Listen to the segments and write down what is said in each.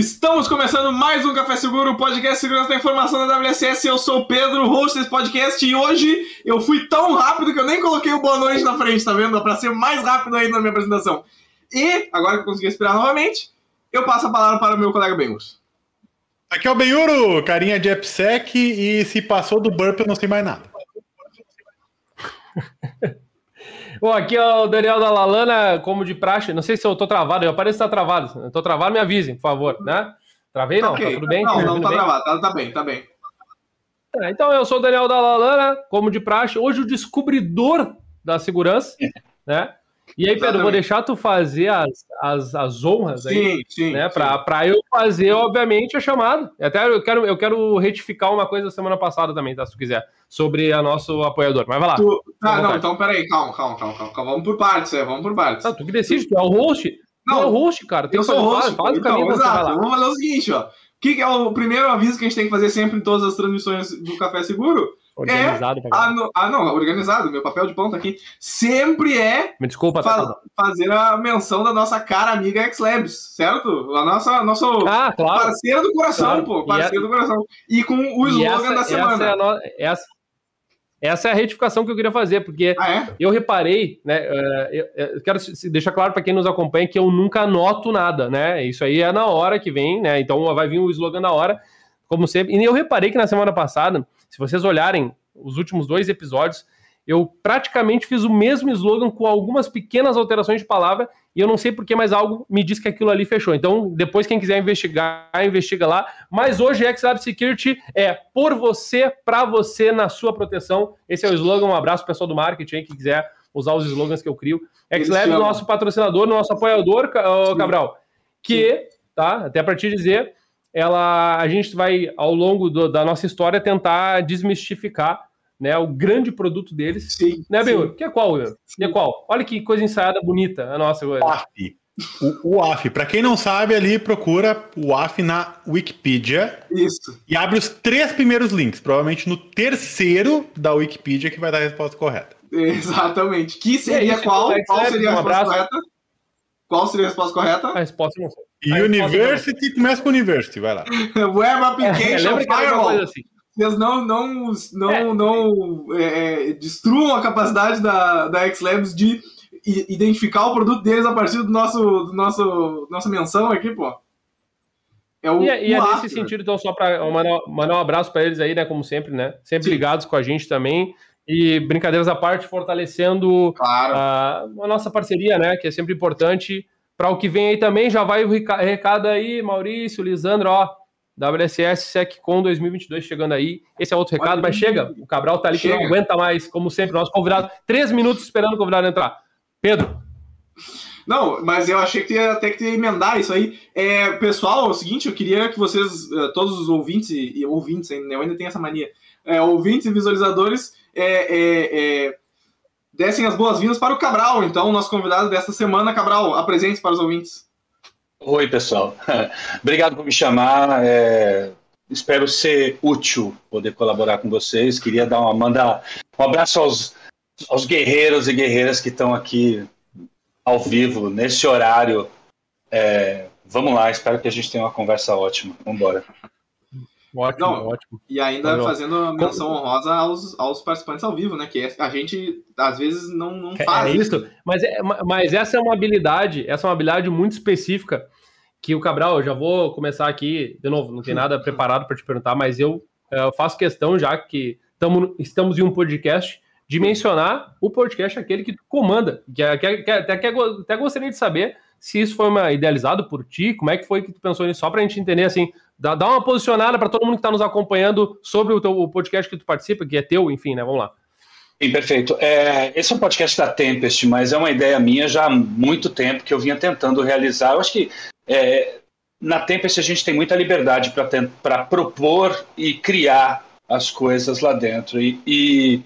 Estamos começando mais um Café Seguro, podcast Segurança da Informação da WSS. Eu sou o Pedro, host desse podcast, e hoje eu fui tão rápido que eu nem coloquei o boa noite na frente, tá vendo? Pra ser mais rápido ainda na minha apresentação. E, agora que eu consegui respirar novamente, eu passo a palavra para o meu colega Benhurs. Aqui é o Benhuro, carinha de AppSec, e se passou do burp eu não sei mais nada. Bom, aqui é o Daniel da Lalana, como de praxe. Não sei se eu tô travado, eu apareço que tá travado. Eu tô travado, me avisem, por favor, né? Travei não, okay. tá tudo bem? Não, não tá travado, tá, tá bem, tá bem. É, então, eu sou o Daniel da Lalana, como de praxe. Hoje o descobridor da segurança, né? E aí, Pedro, vou deixar tu fazer as, as, as honras aí, sim, sim, né? Para eu fazer, obviamente, a chamada. Até eu quero, eu quero retificar uma coisa da semana passada também, tá? Se tu quiser, sobre a nosso apoiador. Mas vai lá. Tu... Ah, não, então peraí, calma, calma, calma, calma. Vamos por partes, é, vamos por partes. Não, tu que decide, tu é o host. Não, tu é o host, cara. Tem eu sou o host. Faz, faz então, o caminho, exato. Vamos fazer o seguinte, ó. O que, é o primeiro aviso que a gente tem que fazer sempre em todas as transmissões do Café Seguro? Organizado. É, ah, não, ah, não, organizado. Meu papel de ponta aqui sempre é. Me desculpa, fa tá fazer a menção da nossa cara amiga X-Labs, certo? A nossa nosso ah, claro. parceiro do coração, claro. pô. Parceiro do coração. E com o slogan essa, da semana. Essa é, no... essa... essa é a retificação que eu queria fazer, porque ah, é? eu reparei, né? Eh, eu quero deixar claro para quem nos acompanha que eu nunca anoto nada, né? Isso aí é na hora que vem, né? Então vai vir o slogan na hora, como sempre. E eu reparei que na semana passada se vocês olharem os últimos dois episódios, eu praticamente fiz o mesmo slogan com algumas pequenas alterações de palavra e eu não sei porque, mas algo me diz que aquilo ali fechou. Então, depois, quem quiser investigar, investiga lá. Mas hoje, XLab Security é por você, para você, na sua proteção. Esse é o slogan. Um abraço pessoal do marketing aí, que quiser usar os slogans que eu crio. XLab, nosso patrocinador, nosso apoiador, Cabral, que, tá, até para te dizer, ela, a gente vai, ao longo do, da nossa história, tentar desmistificar né, o grande produto deles. Sim, né, Benhur? Que é qual, Que é qual? Olha que coisa ensaiada bonita a nossa. AF. O, o AF, para quem não sabe, ali procura o AF na Wikipedia. Isso. E abre os três primeiros links. Provavelmente no terceiro da Wikipedia que vai dar a resposta correta. Exatamente. Que seria é qual? Qual seria a resposta correta? Qual seria a resposta correta? A resposta não sei. University, começa com University, vai lá. Web Application é, Firewall. Assim. Vocês não, não, não, é. não é, é, destruam a capacidade da, da X-Labs de identificar o produto deles a partir do nosso, do nosso nossa menção aqui, pô. É o, e, é, e é nesse sentido, então, só para mandar, mandar um abraço para eles aí, né? Como sempre, né? Sempre Sim. ligados com a gente também. E brincadeiras à parte, fortalecendo claro. a, a nossa parceria, né? Que é sempre importante para o que vem aí também, já vai o recado aí, Maurício, Lisandro, ó, WSS SecCon 2022 chegando aí. Esse é outro recado, mas chega. O Cabral tá ali chega. que não aguenta mais, como sempre, nosso convidado. Três minutos esperando o convidado entrar. Pedro. Não, mas eu achei que ia ter que emendar isso aí. É, pessoal, é o seguinte, eu queria que vocês, eh, todos os ouvintes e, ouvintes, ainda, eu ainda tenho essa mania, é, ouvintes e visualizadores, é, é, é dessem as boas-vindas para o Cabral, então, nosso convidado desta semana. Cabral, apresente para os ouvintes. Oi, pessoal. Obrigado por me chamar. É... Espero ser útil poder colaborar com vocês. Queria dar uma mandar um abraço aos, aos guerreiros e guerreiras que estão aqui ao vivo nesse horário. É... Vamos lá, espero que a gente tenha uma conversa ótima. Vamos embora. Ótimo, Não, ótimo. E ainda Valeu. fazendo menção honrosa aos, aos participantes ao vivo, né? Que é, a gente às vezes não, não é, faz. É isso, mas, é, mas essa é uma habilidade, essa é uma habilidade muito específica que o Cabral, eu já vou começar aqui, de novo, não tem nada preparado para te perguntar, mas eu, é, eu faço questão, já que tamo, estamos em um podcast, de mencionar o podcast aquele que tu comanda. Que, que, que, até, que, até gostaria de saber se isso foi uma, idealizado por ti, como é que foi que tu pensou nisso, só para a gente entender assim, Dá, dá uma posicionada para todo mundo que está nos acompanhando sobre o, teu, o podcast que tu participa, que é teu, enfim, né? Vamos lá. Sim, perfeito. É, esse é um podcast da Tempest, mas é uma ideia minha já há muito tempo que eu vinha tentando realizar. Eu acho que é, na Tempest a gente tem muita liberdade para propor e criar as coisas lá dentro. E, e,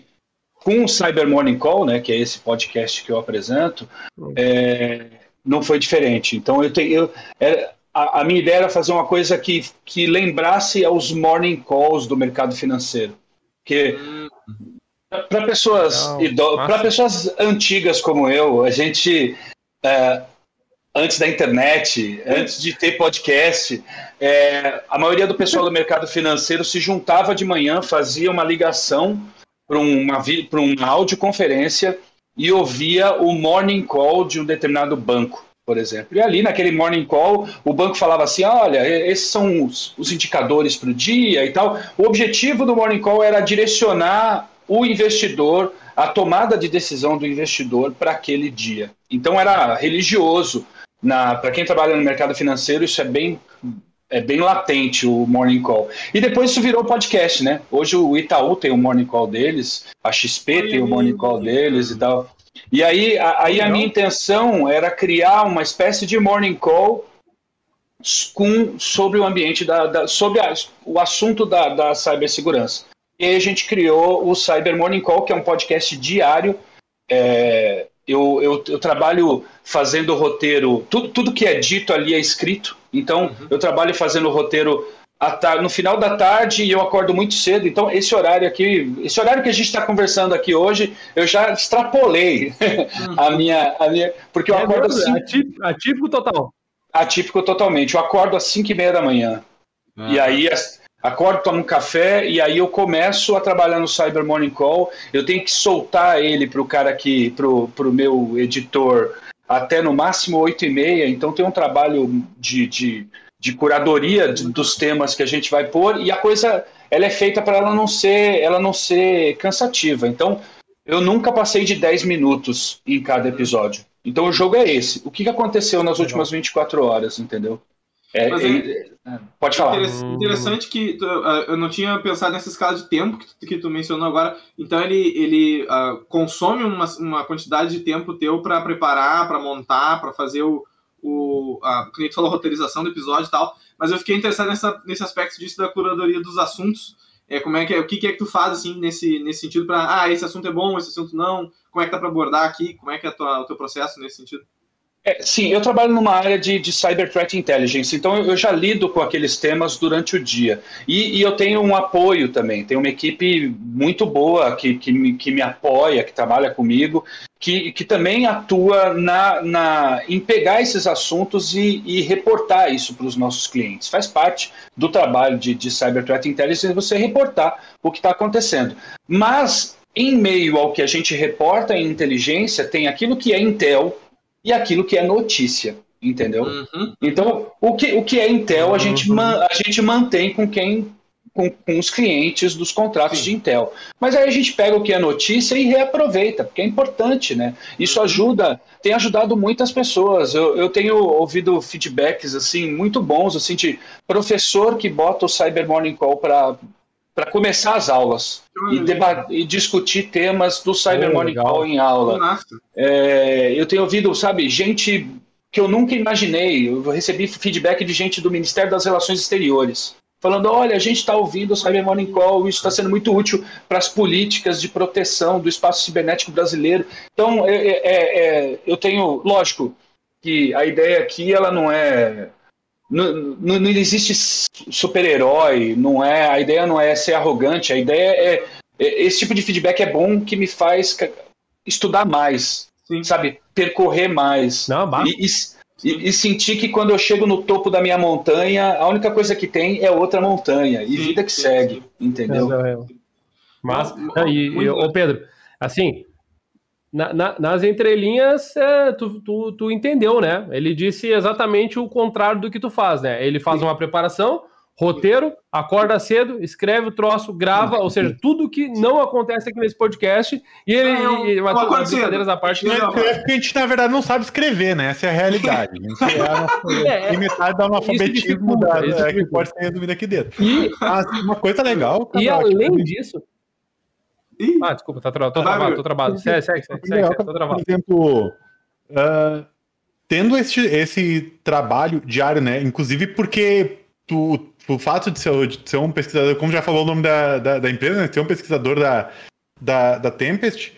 com o Cyber Morning Call, né, que é esse podcast que eu apresento, é, não foi diferente. Então eu tenho. Eu, é, a, a, minha ideia era fazer uma coisa que, que lembrasse aos morning calls do mercado financeiro. Que para pessoas para pessoas antigas como eu, a gente é, antes da internet, antes de ter podcast, é, a maioria do pessoal do mercado financeiro se juntava de manhã, fazia uma ligação para uma, uma audioconferência e ouvia o morning call de um determinado banco, por exemplo. E ali, naquele morning call, o banco falava assim: olha, esses são os, os indicadores para o dia e tal. O objetivo do morning call era direcionar o investidor, a tomada de decisão do investidor para aquele dia. Então era religioso para quem trabalha no mercado financeiro, isso é bem é bem latente o Morning Call. E depois isso virou podcast, né? Hoje o Itaú tem o Morning Call deles, a XP tem o Morning Call deles e tal. E aí, a, aí a minha intenção era criar uma espécie de Morning Call com, sobre o ambiente, da, da sobre a, o assunto da, da cibersegurança. E aí a gente criou o Cyber Morning Call, que é um podcast diário, é, eu, eu, eu, trabalho fazendo roteiro, tudo, tudo que é dito ali é escrito, então uhum. eu trabalho fazendo roteiro no final da tarde e eu acordo muito cedo, então esse horário aqui, esse horário que a gente está conversando aqui hoje, eu já extrapolei uhum. a, minha, a minha. Porque eu é acordo assim. Atípico, atípico total. Atípico totalmente. Eu acordo às 5 e meia da manhã. Uhum. E aí acordo, tomo um café e aí eu começo a trabalhar no Cyber Morning Call. Eu tenho que soltar ele para o cara aqui, para o meu editor, até no máximo 8 e meia. Então tem um trabalho de, de, de curadoria de, dos temas que a gente vai pôr e a coisa ela é feita para ela não ser ela não ser cansativa. Então eu nunca passei de 10 minutos em cada episódio. Então o jogo é esse. O que aconteceu nas últimas 24 horas, entendeu? É, é, é, pode falar. Interessante que tu, uh, eu não tinha pensado nessa escala de tempo que tu, que tu mencionou agora. Então ele, ele uh, consome uma, uma quantidade de tempo teu para preparar, para montar, para fazer o, o a, tu falou, roteirização do episódio e tal. Mas eu fiquei interessado nessa, nesse aspecto disso da curadoria dos assuntos. É, como é que é, o que, que é que tu faz assim nesse, nesse sentido para ah esse assunto é bom, esse assunto não. Como é que tá para abordar aqui? Como é que é tua, o teu processo nesse sentido? É, sim, eu trabalho numa área de, de Cyber Threat Intelligence, então eu, já lido com aqueles temas durante o dia. E, e, eu tenho um apoio também, tenho uma equipe muito boa que, que, me, que me apoia, que trabalha comigo, que, que também atua na, na, em pegar esses assuntos e, e reportar isso para os nossos clientes. Faz parte do trabalho de, de Cyber Threat Intelligence você reportar o que está acontecendo. Mas, em meio ao que a gente reporta em inteligência, tem aquilo que é Intel e aquilo que é notícia, entendeu? Uhum. Então, o que, o que é Intel, a, gente, uhum. a gente mantém com quem com, com, os clientes dos contratos Sim. de Intel. Mas aí a gente pega o que é notícia e reaproveita, porque é importante, né? Isso uhum. ajuda, tem ajudado muitas pessoas. Eu, eu tenho ouvido feedbacks assim muito bons, assim, de professor que bota o Cyber Morning Call para para começar as aulas e, e, discutir temas do Cyber oh, Morning Call em aula. É, eu tenho ouvido, sabe, gente que eu nunca imaginei. Eu recebi feedback de gente do Ministério das Relações Exteriores. Falando, olha, a gente está ouvindo o Cyber Morning Call, isso está sendo muito útil para as políticas de proteção do espaço cibernético brasileiro. Então, é, é, é eu tenho, lógico, que a ideia aqui ela não é não, não, não existe super-herói, não é, a ideia não é ser arrogante, a ideia é, é esse tipo de feedback é bom que me faz estudar mais, Sim. sabe, percorrer mais. Não, e, e, e, sentir que quando eu chego no topo da minha montanha, a única coisa que tem é outra montanha e vida que segue, entendeu? Mas, e, e, ô Pedro, assim, na, na, nas entrelinhas, é, tu, tu, tu, entendeu, né? Ele disse exatamente o contrário do que tu faz, né? Ele faz uma preparação, roteiro, acorda cedo, escreve o troço, grava, ou seja, tudo que não acontece aqui nesse podcast. E ele. Não, e, mas, não brincadeiras à parte. É, é porque a gente, na verdade, não sabe escrever, né? Essa é a realidade. é, é metade do analfabetismo da, da, que pode ser resumido aqui dentro. E, Mas, uma coisa legal. E além disso. Ih. Ah, desculpa, tá tra tô travado, tô travado. Segue, segue, segue, segue, tô travado. Por exemplo, uh, tendo esse, esse trabalho diário, né? Inclusive porque tu, o fato de ser, de ser um pesquisador, como já falou o nome da, da, da empresa, né? Ser um pesquisador da, da, da Tempest,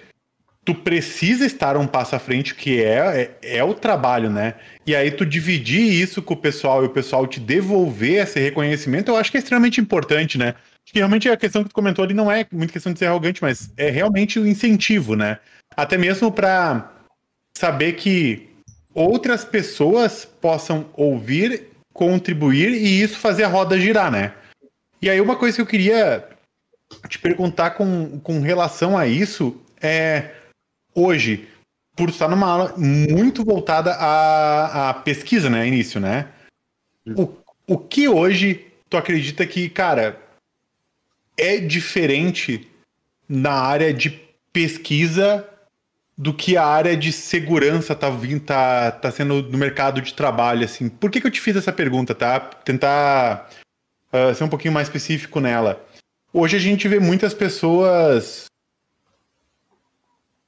tu precisa estar um passo à frente, que é, é, é, o trabalho, né? E aí tu dividir isso com o pessoal e o pessoal te devolver esse reconhecimento, eu acho que é extremamente importante, né? Acho que realmente a questão que tu comentou ali não é muito questão de ser arrogante, mas é realmente o incentivo, né? Até mesmo para saber que outras pessoas possam ouvir, contribuir e isso fazer a roda girar, né? E aí uma coisa que eu queria te perguntar com, com relação a isso é hoje, por estar numa aula muito voltada à, à pesquisa, né? Início, né? O, o que hoje tu acredita que, cara, é diferente na área de pesquisa do que a área de segurança tá, vindo, tá, tá sendo no mercado de trabalho, assim. Por que, que eu te fiz essa pergunta, tá? Tentar uh, ser um pouquinho mais específico nela. Hoje a gente vê muitas pessoas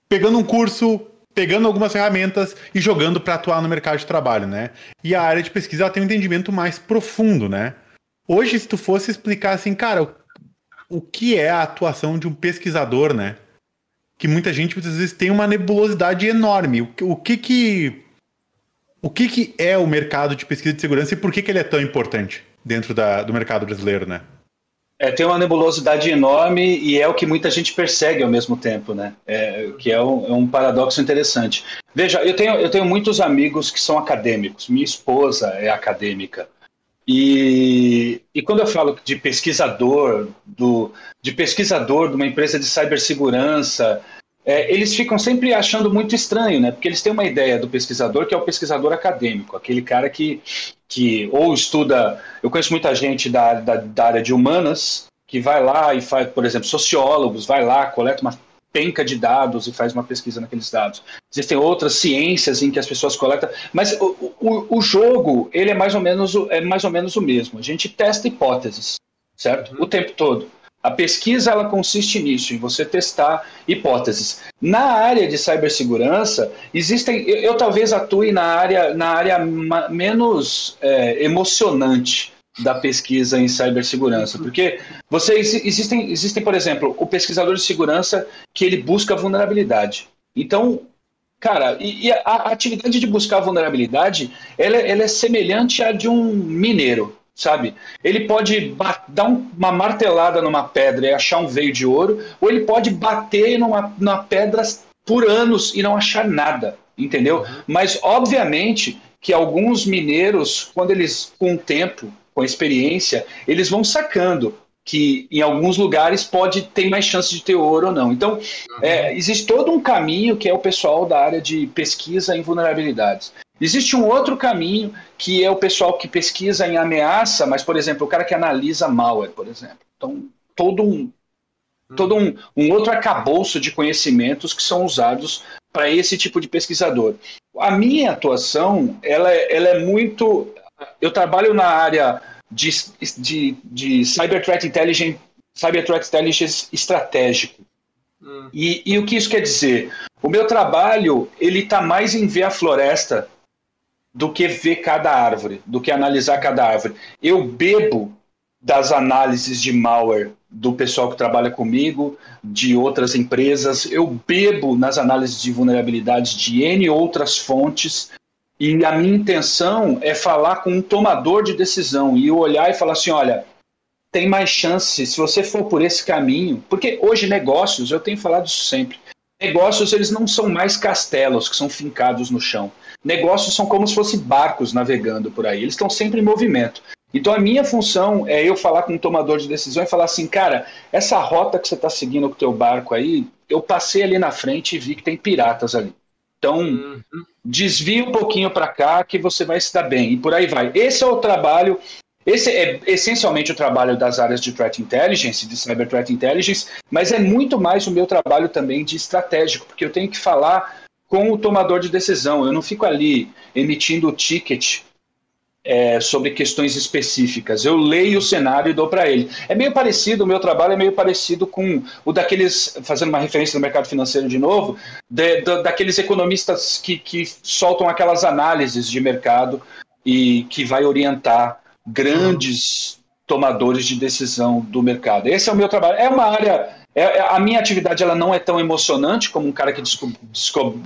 pegando um curso, pegando algumas ferramentas e jogando para atuar no mercado de trabalho, né? E a área de pesquisa ela tem um entendimento mais profundo, né? Hoje, se tu fosse explicar assim, cara, o que é a atuação de um pesquisador, né? Que muita gente muitas vezes tem uma nebulosidade enorme. O, o que que o que que é o mercado de pesquisa de segurança e por que que ele é tão importante dentro da, do mercado brasileiro, né? É, tem uma nebulosidade enorme e é o que muita gente persegue ao mesmo tempo, né? É, que é um, é um, paradoxo interessante. Veja, eu tenho, eu tenho muitos amigos que são acadêmicos. Minha esposa é acadêmica. E, e quando eu falo de pesquisador, do, de pesquisador de uma empresa de cibersegurança, é, eles ficam sempre achando muito estranho, né? Porque eles têm uma ideia do pesquisador que é o pesquisador acadêmico, aquele cara que, que ou estuda. Eu conheço muita gente da, da, da área de humanas que vai lá e faz, por exemplo, sociólogos, vai lá, coleta uma penca de dados e faz uma pesquisa naqueles dados. Existem outras ciências em que as pessoas coletam, mas o, o, o jogo ele é mais ou menos é mais ou menos o mesmo. A gente testa hipóteses, certo? Uhum. O tempo todo. A pesquisa ela consiste nisso, em você testar hipóteses. Na área de cibersegurança, existem. Eu, eu talvez atue na área, na área menos é, emocionante da pesquisa em cibersegurança, porque vocês existem, existem, por exemplo, o pesquisador de segurança que ele busca vulnerabilidade. Então, cara, e, e a, a, atividade de buscar vulnerabilidade, ela, ela, é semelhante à de um mineiro, sabe? Ele pode dar um, uma martelada numa pedra e achar um veio de ouro, ou ele pode bater numa, numa pedra por anos e não achar nada, entendeu? Uhum. Mas, obviamente, que alguns mineiros, quando eles, com o tempo, com a experiência, eles vão sacando que em alguns lugares pode ter mais chance de ter ouro ou não. Então, uhum. é, existe todo um caminho que é o pessoal da área de pesquisa em vulnerabilidades. Existe um outro caminho que é o pessoal que pesquisa em ameaça, mas, por exemplo, o cara que analisa malware, por exemplo. Então, todo um, todo um, um outro arcabouço de conhecimentos que são usados para esse tipo de pesquisador. A minha atuação, ela, é, ela é muito eu trabalho na área de, de, de Cyber Threat Intelligence, Cyber Threat Intelligence estratégico. Hum. E, e, o que isso quer dizer? O meu trabalho ele está mais em ver a floresta do que ver cada árvore, do que analisar cada árvore. Eu bebo das análises de malware do pessoal que trabalha comigo, de outras empresas, eu bebo nas análises de vulnerabilidades de N outras fontes e a minha intenção é falar com um tomador de decisão e olhar e falar assim: olha, tem mais chance se você for por esse caminho. Porque hoje, negócios, eu tenho falado isso sempre. Negócios, eles não são mais castelos que são fincados no chão. Negócios são como se fossem barcos navegando por aí. Eles estão sempre em movimento. Então, a minha função é eu falar com um tomador de decisão e falar assim: cara, essa rota que você está seguindo com o teu barco aí, eu passei ali na frente e vi que tem piratas ali. Então, uhum. Desvie um pouquinho para cá que você vai se dar bem. E por aí vai. Esse é o trabalho. Esse é essencialmente o trabalho das áreas de Threat Intelligence, de Cyber Threat Intelligence, mas é muito mais o meu trabalho também de estratégico, porque eu tenho que falar com o tomador de decisão. Eu não fico ali emitindo o ticket é, sobre questões específicas. Eu leio o cenário e dou para ele. É meio parecido, o meu trabalho é meio parecido com o daqueles, fazendo uma referência no mercado financeiro de novo, de, de, daqueles economistas que, que soltam aquelas análises de mercado e que vai orientar grandes tomadores de decisão do mercado. Esse é o meu trabalho. É uma área é, é, a minha atividade ela não é tão emocionante como um cara que,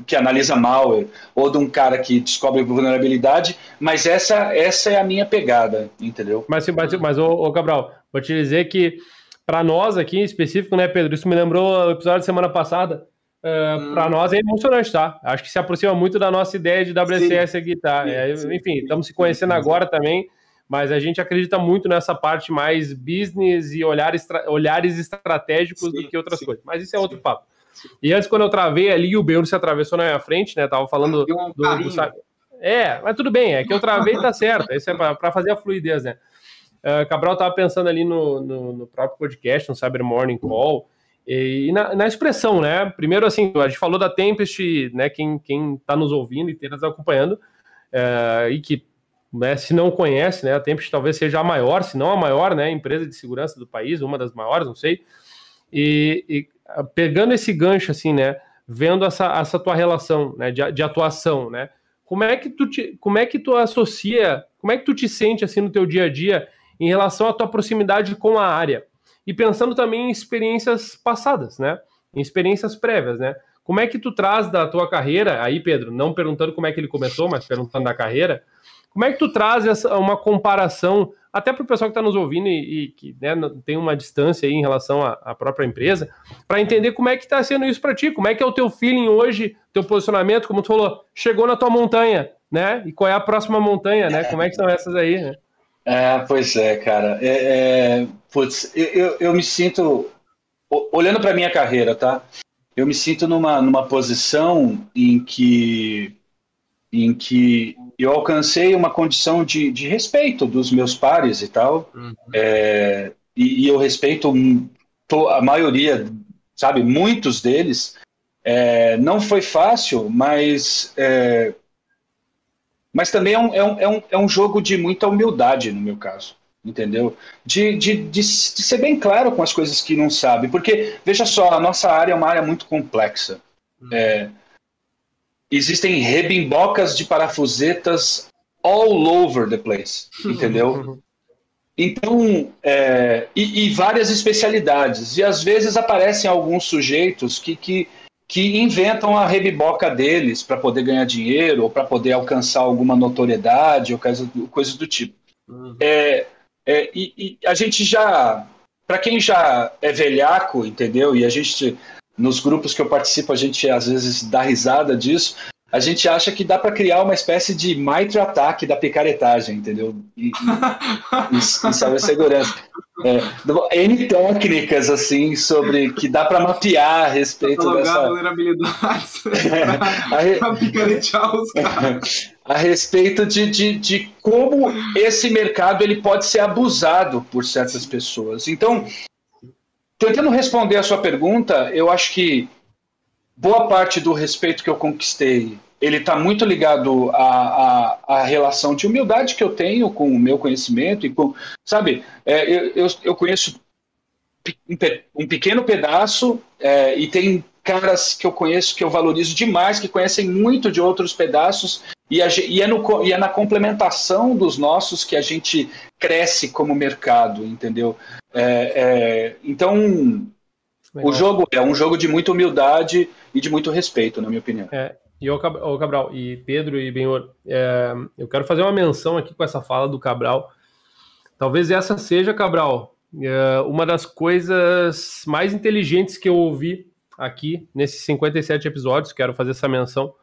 que analisa malware ou de um cara que descobre vulnerabilidade, mas essa, essa é a minha pegada, entendeu? Mas, mas, mas ô, ô Cabral, vou te dizer que para nós aqui em específico, né, Pedro, isso me lembrou o episódio da semana passada, Uh, hum. Para nós é emocionante, tá? Acho que se aproxima muito da nossa ideia de WCS sim, aqui, tá? Sim, é, sim, enfim, estamos se conhecendo agora também, mas a gente acredita muito nessa parte mais business e olhares, olhares estratégicos do que outras coisas. Mas isso é outro papo. E antes, quando eu travei ali, o Beuro se atravessou na minha frente, né? Tava falando ah, um do, do, É, mas tudo bem, é que eu travei tá certo. Isso é para fazer a fluidez, né? Uh, Cabral tava pensando ali no, no, no próprio podcast, no Cyber Morning Call. E, na, na, expressão, né? Primeiro, assim, a gente falou da Tempest, né? Quem, quem tá nos ouvindo e está nos acompanhando, é, e que, né, se não conhece, né? A Tempest talvez seja a maior, se não a maior, né? Empresa de segurança do país, uma das maiores, não sei. E, e pegando esse gancho, assim, né? Vendo essa, essa tua relação né, de, de atuação, né? Como é que tu te, como é que tu associa, como é que tu te sente assim no teu dia a dia em relação à tua proximidade com a área? e pensando também em experiências passadas, né? Em experiências prévias, né? Como é que tu traz da tua carreira, aí Pedro, não perguntando como é que ele começou, mas perguntando da carreira, como é que tu traz essa, uma comparação, até para o pessoal que está nos ouvindo e, e que né, tem uma distância aí em relação à, à própria empresa, para entender como é que está sendo isso para ti, como é que é o teu feeling hoje, teu posicionamento, como tu falou, chegou na tua montanha, né? E qual é a próxima montanha, né? Como é que são essas aí, né? É, pois é, cara. É, é, putz, eu, eu, me sinto, olhando para minha carreira, tá? Eu me sinto numa, numa posição em que, em que eu alcancei uma condição de, de respeito dos meus pares e tal. Uhum. É, e, e, eu respeito a maioria, sabe, muitos deles. É, não foi fácil, mas é, mas também é um, é, um, é, um, é jogo de muita humildade, no meu caso. Entendeu? De, de, de, de, ser bem claro com as coisas que não sabe. Porque, veja só, a nossa área é uma área muito complexa. Hum. É, existem rebimbocas de parafusetas all over the place. Entendeu? Então, é, e, e, várias especialidades. E às vezes aparecem alguns sujeitos que, que que inventam a rebiboca deles para poder ganhar dinheiro ou para poder alcançar alguma notoriedade ou coisa, coisa do tipo. Uhum. É, é, e, e, a gente já, para quem já é velhaco, entendeu? E a gente, nos grupos que eu participo, a gente às vezes dá risada disso. A gente acha que dá para criar uma espécie de micro-ataque da picaretagem, entendeu? E, e, e segurança. É, N técnicas, assim, sobre que dá para mapear a respeito dessa... vulnerabilidades é, a, picaretear os caras. A respeito de, de, de como esse mercado ele pode ser abusado por certas pessoas. Então, tentando responder a sua pergunta, eu acho que boa parte do respeito que eu conquistei ele está muito ligado à, à, à, relação de humildade que eu tenho com o meu conhecimento e com, sabe, é, eu, eu, eu, conheço um pequeno pedaço é, e tem caras que eu conheço que eu valorizo demais, que conhecem muito de outros pedaços e, a, e, é, no, e é na complementação dos nossos que a gente cresce como mercado, entendeu? É, é então, Legal. o jogo é um jogo de muita humildade e de muito respeito, na minha opinião. É, e o Cabral, e Pedro e Benhor, é, eu quero fazer uma menção aqui com essa fala do Cabral. Talvez essa seja, Cabral, é, uma das coisas mais inteligentes que eu ouvi aqui nesses 57 episódios. Quero fazer essa menção.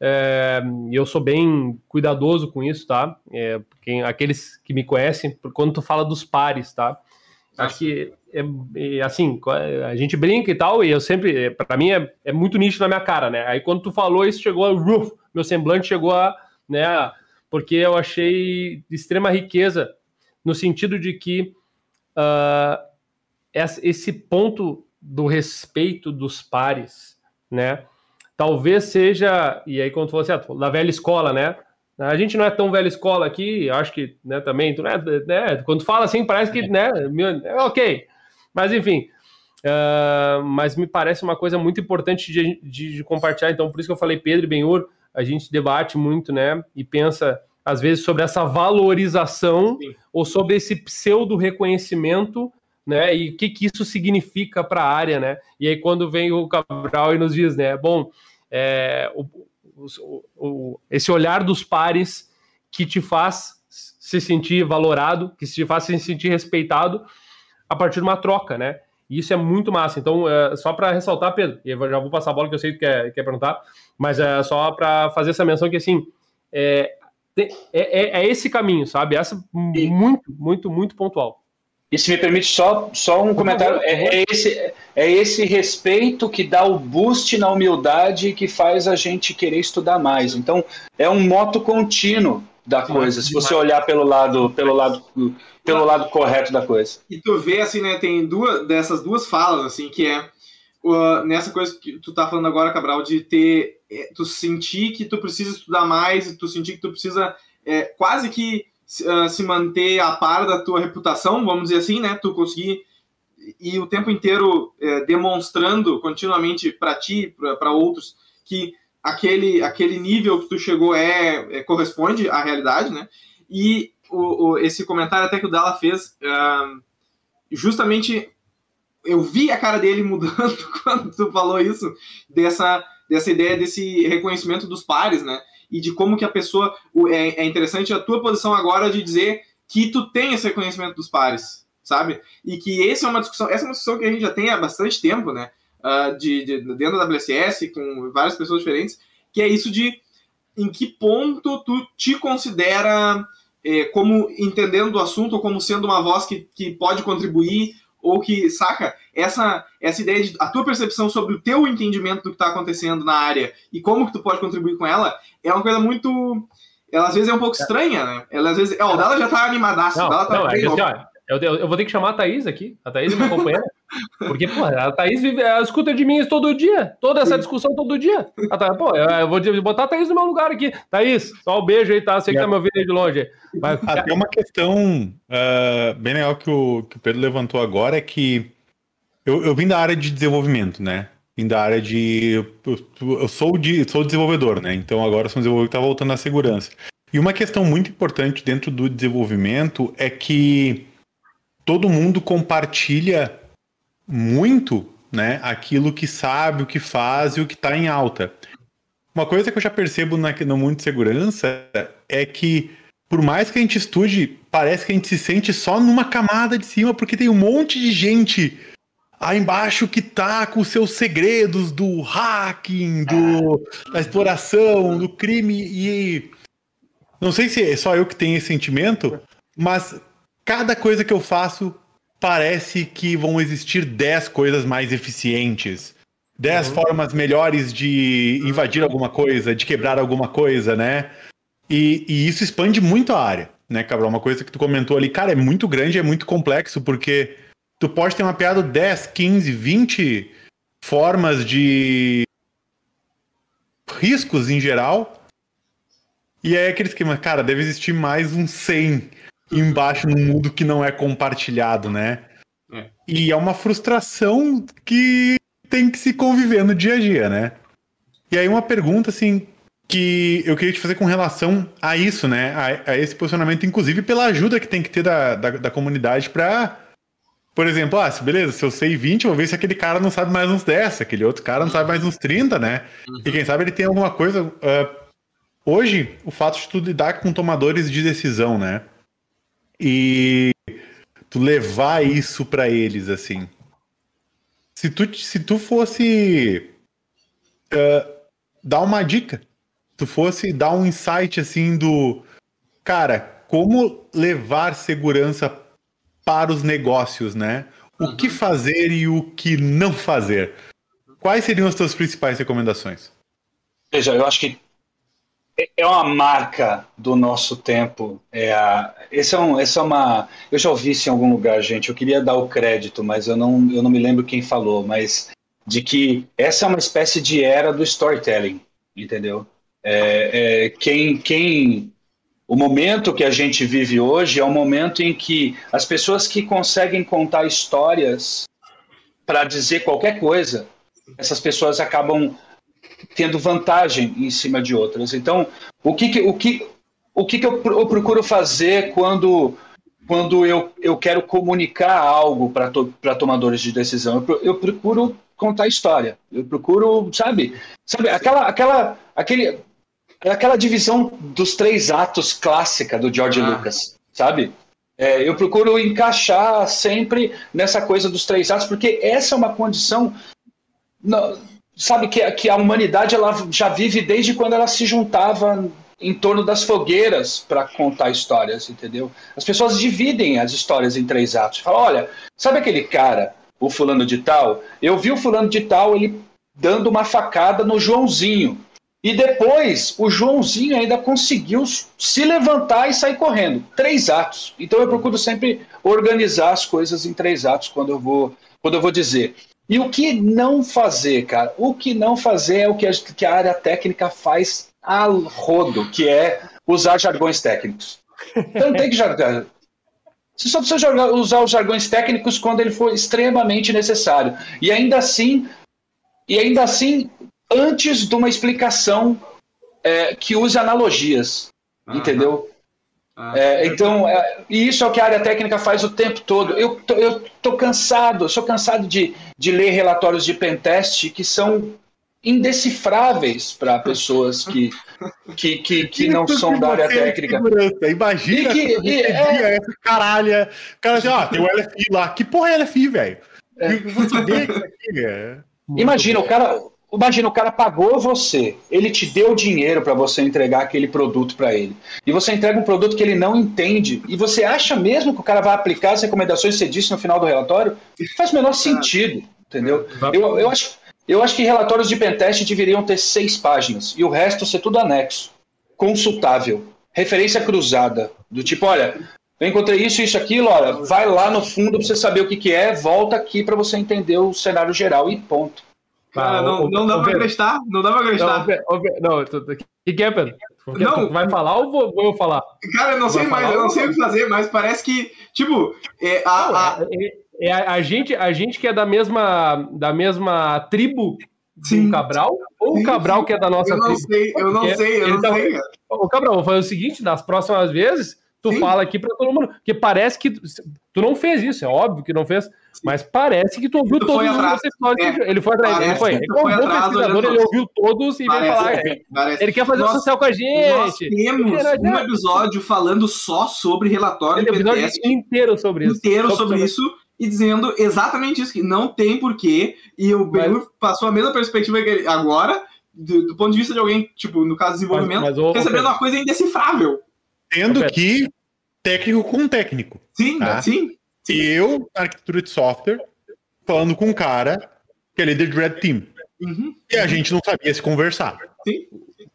É, eu sou bem cuidadoso com isso, tá? É, quem, aqueles que me conhecem, quando tu fala dos pares, tá? Acho que é, é, assim, a gente brinca e tal, e eu sempre, para mim é, é, muito nítido na minha cara, né? Aí quando tu falou isso, chegou a meu semblante chegou a, né, porque eu achei de extrema riqueza no sentido de que uh, esse ponto do respeito dos pares, né? Talvez seja, e aí quando tu falou assim, ah, da velha escola, né? A gente não é tão velha escola aqui, acho que né, também, né, né, quando fala assim, parece que, né, é ok. Mas enfim, uh, mas me parece uma coisa muito importante de, de, de, compartilhar. Então, por isso que eu falei Pedro e Benhur, a gente debate muito, né, e pensa às vezes sobre essa valorização Sim. ou sobre esse pseudo reconhecimento, né, e o que, que isso significa para a área, né? E aí quando vem o Cabral e nos diz, né, bom, é, o, o, o, esse olhar dos pares que te faz se sentir valorado, que te faz se sentir respeitado a partir de uma troca, né? E isso é muito massa. Então, é, só para ressaltar, Pedro, eu já vou passar a bola que eu sei que quer, quer perguntar, mas é só para fazer essa menção que, assim, é, é, é, é, esse caminho, sabe? Essa muito, muito, muito pontual. E se me permite só, só um comentário, é, é, esse, é esse respeito que dá o boost na humildade que faz a gente querer estudar mais. Então, é um moto contínuo da coisa, se você olhar pelo lado, pelo lado, pelo lado correto da coisa. E tu vê assim, né? Tem duas dessas duas falas assim, que é uh, nessa coisa que tu tá falando agora, Cabral, de ter é, tu sentir que tu precisa estudar mais, e tu sentir que tu precisa é, quase que uh, se manter a par da tua reputação, vamos dizer assim, né? Tu conseguir e o tempo inteiro é, demonstrando continuamente para ti, para outros, que aquele, aquele nível que tu chegou é, é corresponde à realidade, né? E o, o, esse comentário até que o Dala fez, uh, justamente eu vi a cara dele mudando quando tu falou isso, dessa, dessa ideia desse reconhecimento dos pares, né? E de como que a pessoa. É, é interessante a tua posição agora de dizer que tu tem esse reconhecimento dos pares, sabe? E que essa é uma discussão, essa é uma discussão que a gente já tem há bastante tempo, né? uh, de, de, dentro da WSS, com várias pessoas diferentes, que é isso de em que ponto tu te considera eh, como entendendo o assunto ou como sendo uma voz que, que pode contribuir ou que, saca, essa, essa ideia de a tua percepção sobre o teu entendimento do que está acontecendo na área e como que tu pode contribuir com ela é uma coisa muito ela às vezes é um pouco estranha, né? Ela às vezes. Ó, o dela já tá animadaço. Não, tá não, é assim, ó, eu, eu, vou ter que chamar a Thaís aqui. A Thaís é minha companheira. Porque, pô, a Thaís vive, ela escuta de mim isso todo dia. Toda essa discussão todo dia. Thaís, pô, eu vou botar a Thaís no meu lugar aqui. Thaís, só um beijo aí, tá? Você que tá me ouvindo aí de longe. Mas, ah, tem uma questão uh, bem legal que o, que o Pedro levantou agora, é que eu, eu vim da área de desenvolvimento, né? Vim da área de. Eu, eu sou, de, sou desenvolvedor, né? Então agora sou um desenvolvedor que tá voltando à segurança. E uma questão muito importante dentro do desenvolvimento é que todo mundo compartilha muito né, aquilo que sabe, o que faz e o que está em alta. Uma coisa que eu já percebo na, no mundo de segurança é que, por mais que a gente estude, parece que a gente se sente só numa camada de cima, porque tem um monte de gente aí embaixo que tá com os seus segredos do hacking, do, da exploração, do crime, e não sei se é só eu que tenho esse sentimento, mas cada coisa que eu faço parece que vão existir 10 coisas mais eficientes. 10 uhum. formas melhores de invadir alguma coisa, de quebrar alguma coisa, né? E, e, isso expande muito a área, né, Cabral? Uma coisa que tu comentou ali, cara, é muito grande, é muito complexo, porque tu pode ter mapeado 10, 15, 20 formas de riscos em geral. E é aquele esquema, cara, deve existir mais uns 100 embaixo num mundo que não é compartilhado, né? É. E é uma frustração que tem que se conviver no dia a dia, né? E aí uma pergunta, assim, que eu queria te fazer com relação a isso, né? A, a esse posicionamento, inclusive pela ajuda que tem que ter da, da, da comunidade para por exemplo, ah, beleza, se eu sei 20, eu vou ver se aquele cara não sabe mais uns 10, aquele outro cara não sabe mais uns 30, né? Uhum. E quem sabe ele tem alguma coisa. Uh, hoje, o fato de tu lidar com tomadores de decisão, né? E tu levar isso para eles assim. Se tu, se tu fosse uh, dar uma dica, tu fosse dar um insight assim do cara, como levar segurança para os negócios, né? O uhum. que fazer e o que não fazer. Quais seriam as tuas principais recomendações? Veja, eu acho que é, é uma marca do nosso tempo. É a, esse é um, esse é uma. Eu já ouvi isso em algum lugar, gente. Eu queria dar o crédito, mas eu não, eu não me lembro quem falou. Mas de que essa é uma espécie de era do storytelling, entendeu? É, é, quem, quem, o momento que a gente vive hoje é um momento em que as pessoas que conseguem contar histórias para dizer qualquer coisa, essas pessoas acabam tendo vantagem em cima de outras. Então, o que, que o que, o que, que eu, eu procuro fazer quando, quando eu, eu quero comunicar algo para to, tomadores de decisão? Eu, eu procuro contar história. Eu procuro, sabe, sabe aquela, aquela, aquele, aquela divisão dos três atos clássica do George ah. Lucas, sabe? É, eu procuro encaixar sempre nessa coisa dos três atos, porque essa é uma condição. Não, sabe que, que a humanidade ela já vive desde quando ela se juntava em torno das fogueiras para contar histórias, entendeu? As pessoas dividem as histórias em três atos. Fala, olha, sabe aquele cara, o fulano de tal? Eu vi o fulano de tal ele dando uma facada no Joãozinho. E depois, o Joãozinho ainda conseguiu se levantar e sair correndo. Três atos. Então eu procuro sempre organizar as coisas em três atos quando eu vou, quando eu vou dizer. E o que não fazer, cara? O que não fazer é o que a, que a área técnica faz a rodo, que é usar jargões técnicos. Então tem que jargão. Você só precisa usar os jargões técnicos quando ele for extremamente necessário. E ainda assim, e ainda assim antes de uma explicação é, que use analogias, uhum. entendeu? Ah, é, então, é, e isso é o que a área técnica faz o tempo todo. Eu tô, eu tô cansado, eu sou cansado de, de ler relatórios de pentest que são indecifráveis para pessoas que, que, que, que não são da área técnica. Imagina e que, e, é... essa caralha. O cara diz, ah, tem o LFI lá. Que porra é LFI, velho? É. Velho. Imagina, o cara, Imagina, o cara pagou você, ele te deu dinheiro para você entregar aquele produto para ele. E você entrega um produto que ele não entende, e você acha mesmo que o cara vai aplicar as recomendações que você disse no final do relatório? Faz o menor sentido, entendeu? Eu, eu, acho, eu acho que relatórios de pentest deveriam ter seis páginas, e o resto ser tudo anexo, consultável, referência cruzada, do tipo, olha, eu encontrei isso, isso, aquilo, olha, vai lá no fundo para você saber o que, que é, volta aqui para você entender o cenário geral e ponto. Cara, não, não dá pra acreditar, não dá pra acreditar. Não, o que, é, Pedro? Não, vai falar ou vou, vou eu falar? Cara, eu não sei mais, eu não sei o que fazer, mas parece que, tipo, é, a, a... É, é, a, a, gente, a gente que é da mesma, da mesma tribo Sim. do Cabral, ou sim, o Cabral sim. que é da nossa eu não tribo? Sei, eu não sei, eu não tá, sei. Ô, Cabral, vou fazer o seguinte, nas próximas vezes, tu sim. fala aqui pra todo mundo, porque parece que tu não fez isso, é óbvio que não fez, mas parece que tu ouviu tu todos os episódios. É, ele foi atrás. Ele foi. Ele, foi atrás, pesquisador, ele ouviu todos e parece, veio falar. É. Ele quer fazer nós, social com a gente. Nós temos um episódio falando só sobre relatório de episódio inteiro sobre isso. Inteiro sobre, sobre isso e dizendo exatamente isso, que não tem porquê. E o Benhur passou a mesma perspectiva que ele, agora, do, do, ponto de vista de alguém, tipo, no caso desenvolvimento, mas, mas, recebendo uma coisa indecifrável. Tendo que técnico com técnico. Sim, tá? sim. Eu, na arquitetura de software, falando com um cara que é líder de Red Team. Uhum. E a gente não sabia se conversar. Sim.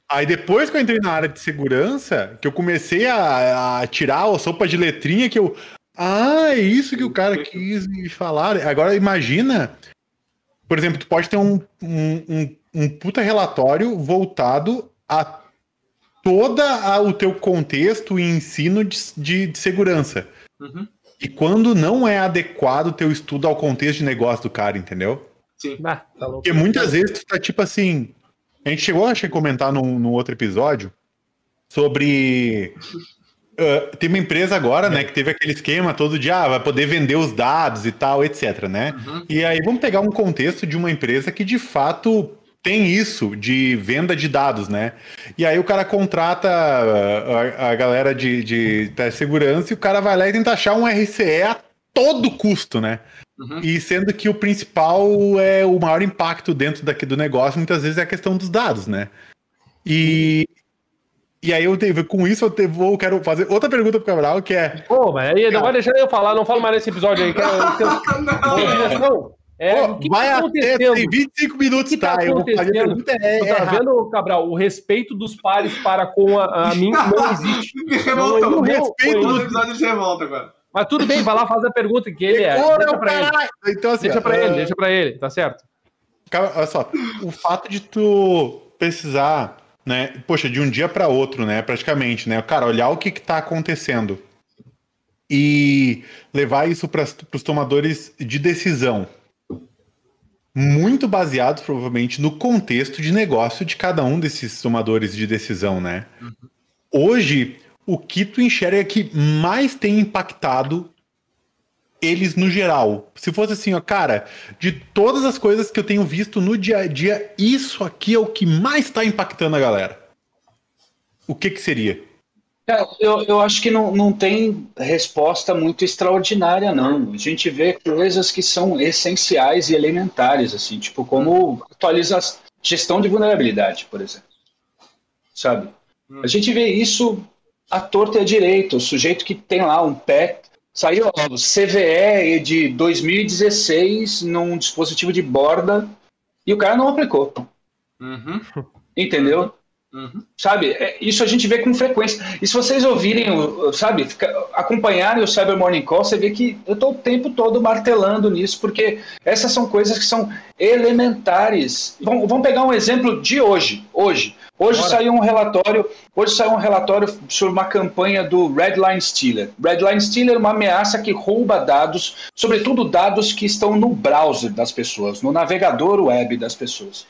Aí depois que eu entrei na área de segurança, que eu comecei a, a tirar a sopa de letrinha, que eu. Ah, é isso que o cara quis falar. Agora imagina, por exemplo, tu pode ter um, um, um, um puta relatório voltado a todo o teu contexto e ensino de, de, de segurança. Uhum. E quando não é adequado o teu estudo ao contexto de negócio do cara, entendeu? Sim. Ah, tá Porque muitas vezes tu tá tipo assim. A gente chegou a comentar num, num outro episódio sobre. Uh, tem uma empresa agora, é. né, que teve aquele esquema todo de ah, vai poder vender os dados e tal, etc, né? Uhum. E aí vamos pegar um contexto de uma empresa que de fato tem isso de venda de dados, né? E aí o cara contrata a, a galera de, de, de segurança e o cara vai lá e tenta achar um RCE a todo custo, né? Uhum. E sendo que o principal é o maior impacto dentro daqui do negócio, muitas vezes é a questão dos dados, né? E, e aí eu tenho, com isso eu vou, quero fazer outra pergunta pro Cabral, que é. Pô, mas aí não vai deixar eu falar, não falo mais nesse episódio aí. Quero, eu, não. É, Pô, que vai tá até tem 25 minutos, que tá? tá fazer pergunta é, tá vendo, Cabral? O respeito dos pares para com a, a mim não existe. Me revolta, o respeito dos episódios de revolta agora. Mas tudo bem, vai lá fazer a pergunta que ele é. Deixa pra ele. Então, assim, deixa pra uh... ele, deixa pra ele, tá certo. Olha só, o fato de tu precisar, né, poxa, de um dia para outro, né, praticamente, né, cara, olhar o que que tá acontecendo e levar isso para os tomadores de decisão, muito baseados, provavelmente, no contexto de negócio de cada um desses tomadores de decisão, né? Uhum. Hoje, o que tu enxerga que mais tem impactado eles no geral? Se fosse assim, ó, cara, de todas as coisas que eu tenho visto no dia a dia, isso aqui é o que mais está impactando a galera. O que que seria? É, eu, eu acho que não, não tem resposta muito extraordinária, não. A gente vê coisas que são essenciais e elementares, assim, tipo como atualizar gestão de vulnerabilidade, por exemplo. Sabe? Hum. A gente vê isso à torta e à direita. O sujeito que tem lá um pé. Saiu ó, o CVE de 2016 num dispositivo de borda e o cara não aplicou. Uhum. Entendeu? Uhum. Sabe, é, isso a gente vê com frequência. E se vocês ouvirem, sabe, acompanharem o Cyber Morning Call, você vê que eu estou o tempo todo martelando nisso, porque essas são coisas que são elementares. Vamos, vamos pegar um exemplo de hoje. Hoje, hoje saiu um relatório. Hoje saiu um relatório sobre uma campanha do Redline Stealer. Redline Stealer é uma ameaça que rouba dados, sobretudo dados que estão no browser das pessoas, no navegador web das pessoas.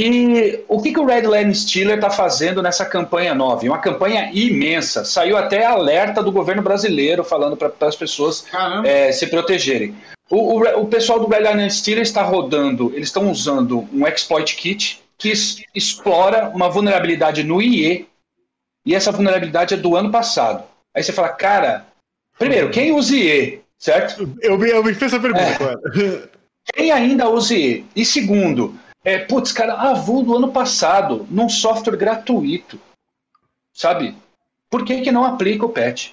E o que, que o Redline Steeler está fazendo nessa campanha nova? Uma campanha imensa. Saiu até alerta do governo brasileiro falando para as pessoas é, se protegerem. O, o, o, pessoal do Redline Steeler está rodando, eles estão usando um exploit kit que explora uma vulnerabilidade no IE, e essa vulnerabilidade é do ano passado. Aí você fala, cara, primeiro, quem usa IE, certo? Eu, eu me fiz essa pergunta, é. Quem ainda usa IE? E segundo, é, putz, cara, avô do ano passado, num software gratuito. Sabe? Por que, que não aplica o patch?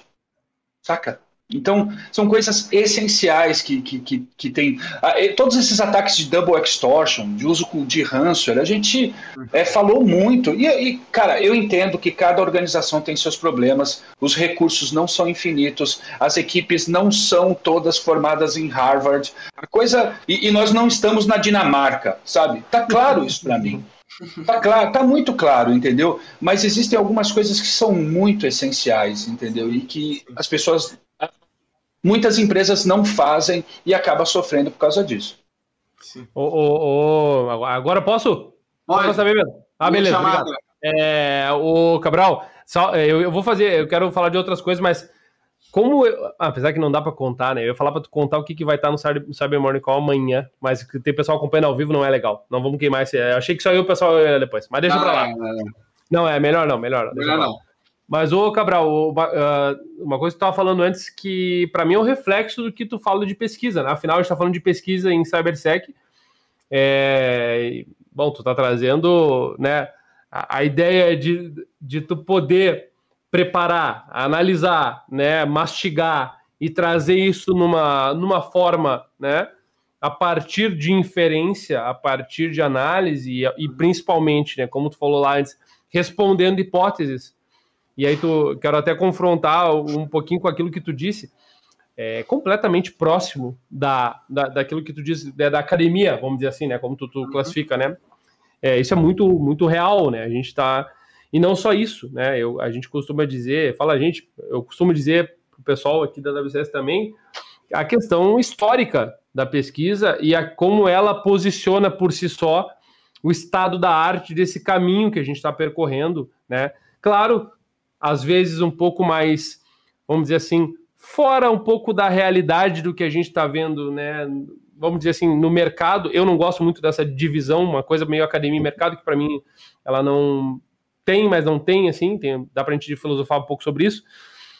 Saca? Então, são coisas essenciais que, que, que, que tem. Ah, todos esses ataques de double extortion, de uso de ransomware, a gente é, falou muito. E, e, cara, eu entendo que cada organização tem seus problemas, os recursos não são infinitos, as equipes não são todas formadas em Harvard. A coisa. E, e nós não estamos na Dinamarca, sabe? Tá claro isso para mim. Tá claro, tá muito claro, entendeu? Mas existem algumas coisas que são muito essenciais, entendeu? E que as pessoas muitas empresas não fazem e acaba sofrendo por causa disso. Ô, ô, ô, agora posso? Pode. Posso saber mesmo? Ah, beleza. É, o Cabral, só, é, eu, eu, vou fazer, eu quero falar de outras coisas, mas como eu, apesar que não dá para contar, né? Eu ia falar para tu contar o que, que vai estar no Cyber, Morning Call amanhã, mas que tem pessoal acompanhando ao vivo não é legal. Não vamos queimar esse. Eu achei que só eu o pessoal ia depois, mas deixa para lá. Não, não, não, é melhor não, melhor. Melhor não. Mas, ô Cabral, ah, uma coisa que tu estava falando antes que, para mim, é um reflexo do que tu fala de pesquisa. Né? Afinal, a gente está falando de pesquisa em CyberSec. É... Bom, tu está trazendo né, a, a, ideia de, de tu poder preparar, analisar, né, mastigar e trazer isso numa, numa forma, né, a partir de inferência, a partir de análise e, e principalmente, né, como tu falou lá antes, respondendo hipóteses e aí tu quero até confrontar um pouquinho com aquilo que tu disse, é, completamente próximo da, da, daquilo que tu disse, da, da academia, vamos dizer assim, né? Como tu, tu uhum. classifica, né? É, isso é muito, muito real, né? A gente está. E não só isso, né? Eu, a gente costuma dizer, fala a gente, eu costumo dizer para o pessoal aqui da WCS também, a questão histórica da pesquisa e a, como ela posiciona por si só o estado da arte desse caminho que a gente está percorrendo, né? Claro às vezes um pouco mais, vamos dizer assim, fora um pouco da realidade do que a gente está vendo, né? Vamos dizer assim, no mercado. Eu não gosto muito dessa divisão, uma coisa meio academia e mercado, que para mim ela não tem, mas não tem, assim, tem, dá para a gente filosofar um pouco sobre isso.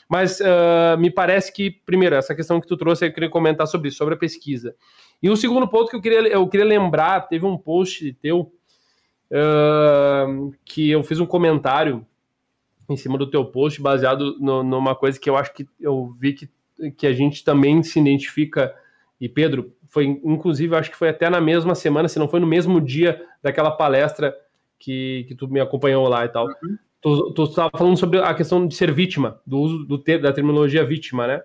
Mas uh, me parece que, primeiro, essa questão que tu trouxe, eu queria comentar sobre isso, sobre a pesquisa. E o segundo ponto que eu queria, eu queria lembrar, teve um post teu uh, que eu fiz um comentário em cima do teu post, baseado no, numa coisa que eu acho que eu vi que, que a gente também se identifica. E Pedro, foi inclusive, acho que foi até na mesma semana, se não foi no mesmo dia daquela palestra que, que tu me acompanhou lá e tal. Uhum. Tu estava falando sobre a questão de ser vítima, do uso do ter, da terminologia vítima, né?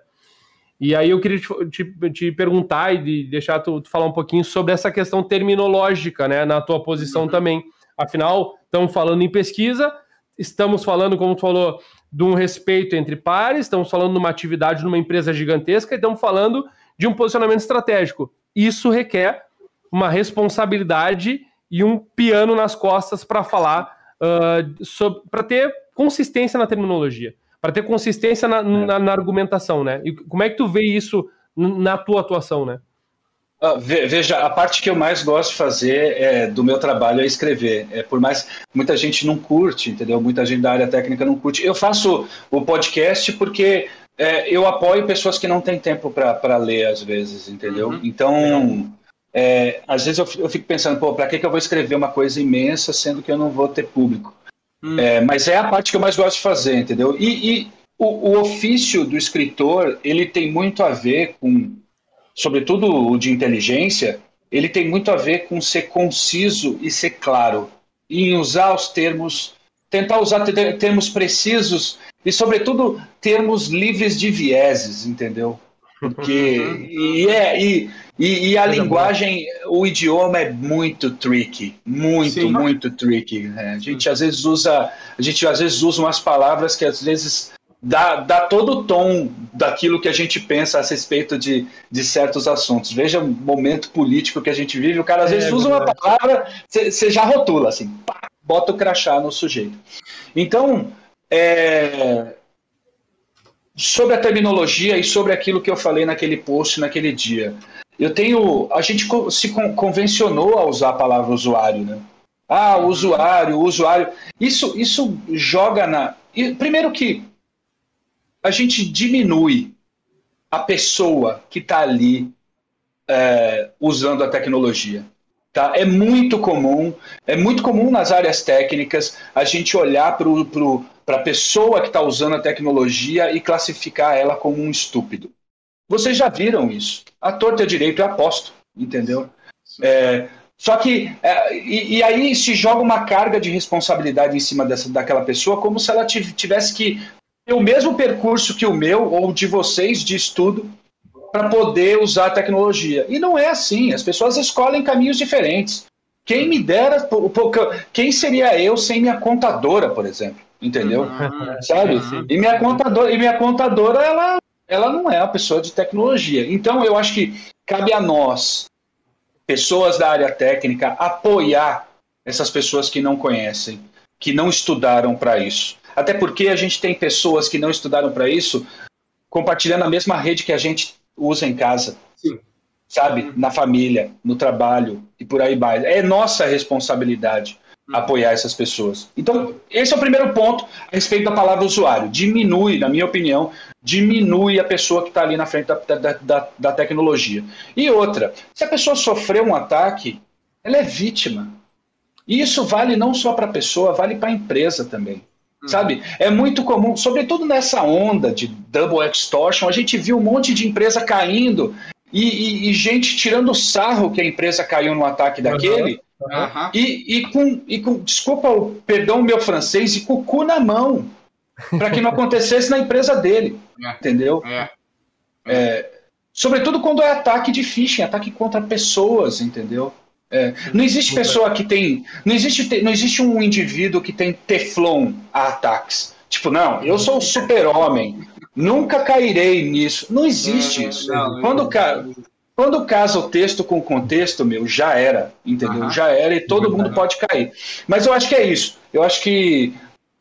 E aí eu queria te, te, te perguntar e de deixar tu, tu, falar um pouquinho sobre essa questão terminológica, né, na tua posição uhum. também. Afinal, estamos falando em pesquisa, estamos falando, como tu falou, de um respeito entre pares, estamos falando de uma atividade numa empresa gigantesca e estamos falando de um posicionamento estratégico. Isso requer uma responsabilidade e um piano nas costas para falar, uh, para ter consistência na terminologia, para ter consistência na, na, na, argumentação, né? E como é que tu vê isso na tua atuação, né? Ah, veja, a parte que eu mais gosto de fazer é, do meu trabalho é escrever. É, por mais muita gente não curte, entendeu? Muita gente da área técnica não curte. Eu faço o podcast porque é, eu apoio pessoas que não têm tempo para ler, às vezes, entendeu? Uhum. Então, é, às vezes eu, eu, fico pensando, pô, para que, que eu vou escrever uma coisa imensa sendo que eu não vou ter público? Uhum. Mas é a parte que eu mais gosto de fazer, entendeu? E, e o, o ofício do escritor, ele tem muito a ver com sobretudo o de inteligência, ele tem muito a ver com ser conciso e ser claro, em usar os termos, tentar usar termos precisos e, sobretudo, termos livres de vieses, entendeu? Porque uhum. e, é, e, e, e a linguagem, o idioma é muito tricky, muito, Sim. muito tricky. Né? A gente às vezes usa, a gente às vezes usa umas palavras que às vezes dá, dá todo o tom daquilo que a gente pensa a respeito de, de certos assuntos. Veja o momento político que a gente vive, o cara às é, vezes usa uma palavra, você já rotula, assim, pá, bota o crachá no sujeito. Então, é, sobre a terminologia e sobre aquilo que eu falei naquele post, naquele dia. Eu tenho. A gente se convencionou a usar a palavra usuário, né? Ah, usuário, usuário. Isso, isso joga na. Primeiro que a gente diminui a pessoa que está ali é, usando a tecnologia. Tá? É muito comum, é muito comum nas áreas técnicas a gente olhar para a pessoa que está usando a tecnologia e classificar ela como um estúpido. Vocês já viram isso? A torta é direito é aposto, entendeu? É, só que, é, e, e, aí se joga uma carga de responsabilidade em cima dessa, daquela pessoa, como se ela tivesse que ter o mesmo percurso que o meu ou de vocês de estudo para poder usar a tecnologia. E não é assim, as pessoas escolhem caminhos diferentes. Quem me dera, quem seria eu sem minha contadora, por exemplo? Entendeu? Uhum. Sabe? E minha contadora, e minha contadora ela, ela não é uma pessoa de tecnologia. Então eu acho que cabe a nós, pessoas da área técnica, apoiar essas pessoas que não conhecem, que não estudaram para isso. Até porque a gente tem pessoas que não estudaram para isso compartilhando a mesma rede que a gente usa em casa. Sim. Sabe? Na família, no trabalho e por aí vai. É nossa responsabilidade hum. apoiar essas pessoas. Então, esse é o primeiro ponto a respeito da palavra usuário. Diminui, na minha opinião, diminui a pessoa que está ali na frente da, da, da, da tecnologia. E outra, se a pessoa sofreu um ataque, ela é vítima. E isso vale não só para a pessoa, vale para a empresa também. Sabe? É muito comum, sobretudo nessa onda de double extortion, a gente viu um monte de empresa caindo e, e, e gente tirando sarro que a empresa caiu no ataque daquele. Uhum. E, e, com, e com, desculpa, perdão o meu francês, e com o cu na mão, para que não acontecesse na empresa dele. É. Entendeu? É. É, sobretudo quando é ataque de phishing, ataque contra pessoas, entendeu? É, não existe pessoa que tem. Não existe, não existe um indivíduo que tem teflon a ataques. Tipo, não, eu sou o super-homem. Nunca cairei nisso. Não existe isso. quando, ca... quando casa o texto com o contexto, meu, já era. Entendeu? Já era e todo mundo pode cair. Mas eu acho que é isso. Eu acho que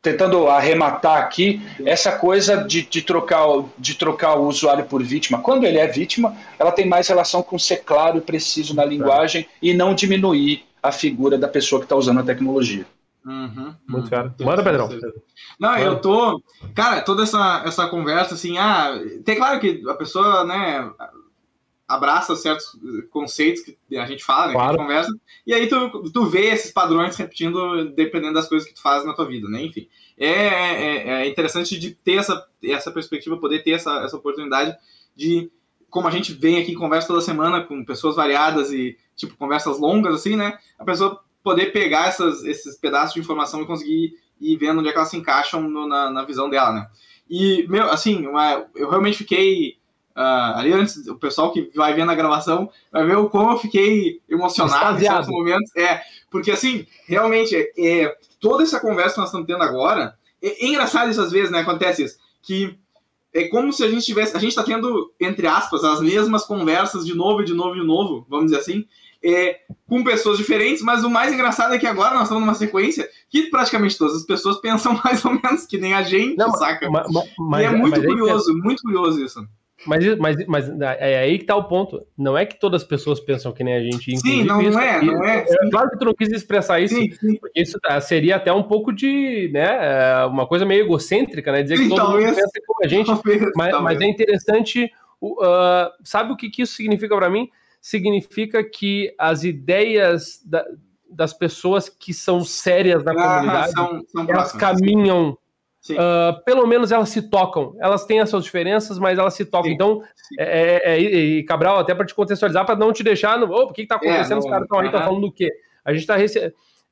tentando arrematar aqui essa coisa de, de, trocar, de trocar o usuário por vítima. Quando ele é vítima, ela tem mais relação com ser claro e preciso na linguagem e não diminuir a figura da pessoa que está usando a tecnologia. Uhum, Muito claro. Manda, Pedrão. Não, Manda. eu tô. Cara, toda essa, essa conversa, assim, ah, tem claro que a pessoa, né, abraça certos conceitos que a gente fala, né, claro. que a gente conversa, e aí tu, tu vê esses padrões repetindo dependendo das coisas que tu faz na tua vida, né? Enfim, é, é, é interessante de ter essa, essa perspectiva, poder ter essa, essa oportunidade de, como a gente vem aqui conversa toda semana com pessoas variadas e, tipo, conversas longas, assim, né? A pessoa poder pegar essas, esses pedaços de informação e conseguir ir vendo onde é que elas se encaixam no, na, na visão dela, né? E, meu, assim, uma, eu realmente fiquei Uh, ali antes, o pessoal que vai ver na gravação vai ver o como eu fiquei emocionado em certos momentos. É, porque assim, realmente, é, é, toda essa conversa que nós estamos tendo agora, é, é, engraçado isso às vezes, né? Acontece isso, que é como se a gente tivesse, a gente está tendo, entre aspas, as mesmas conversas de novo e de novo e de novo, vamos dizer assim, é, com pessoas diferentes, mas o mais engraçado é que agora nós estamos numa sequência que praticamente todas as pessoas pensam mais ou menos que nem a gente, Não, saca? Mas, mas, e é muito curioso, muito curioso isso. Mas, mas, mas é aí que tá o ponto. Não é que todas as pessoas pensam que nem a gente. Sim, não, não é, não é. é. Claro que tu não quis expressar isso, sim, sim. porque isso tá, seria até um pouco de, né, é, uma coisa meio egocêntrica, né? Dizer sim, que todo talvez, mundo pensa como a gente. Talvez, mas, talvez. mas, é interessante. Uh, sabe o que, que isso significa para mim? Significa que as ideias da, das pessoas que são sérias na ah, comunidade, são, são elas caminham Uh, pelo menos elas se tocam. Elas têm as suas diferenças, mas elas se tocam. Sim. Então, é, é, é, e Cabral, até para te contextualizar, para não te deixar no. Oh, o que está acontecendo? É, Os caras estão aí, estão falando do quê? A gente, tá rece...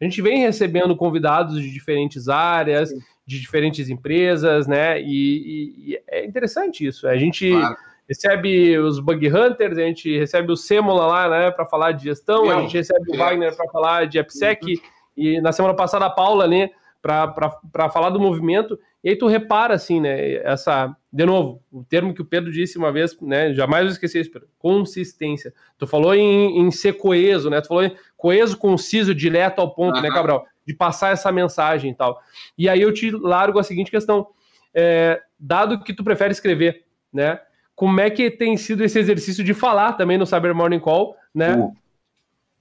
a gente vem recebendo convidados de diferentes áreas, Sim. de diferentes empresas, né? E, e, e, é interessante isso. A gente. Claro. Recebe os bug hunters, a gente recebe o Semola lá, né, para falar de gestão, a gente recebe o Wagner para falar de AppSec, uhum. e na semana passada a Paula, né, para falar do movimento. E aí tu repara, assim, né? Essa, de novo, o termo que o Pedro disse uma vez, né? Jamais vou esquecer isso, Pedro. Consistência. Tu falou em, em ser coeso, né? Tu falou em coeso, conciso, direto ao ponto, uhum. né, Cabral? De passar essa mensagem e tal. E aí eu te largo a seguinte questão. É, dado que tu prefere escrever, né? Como é que tem sido esse exercício de falar também no Cyber Morning Call, né? Uh.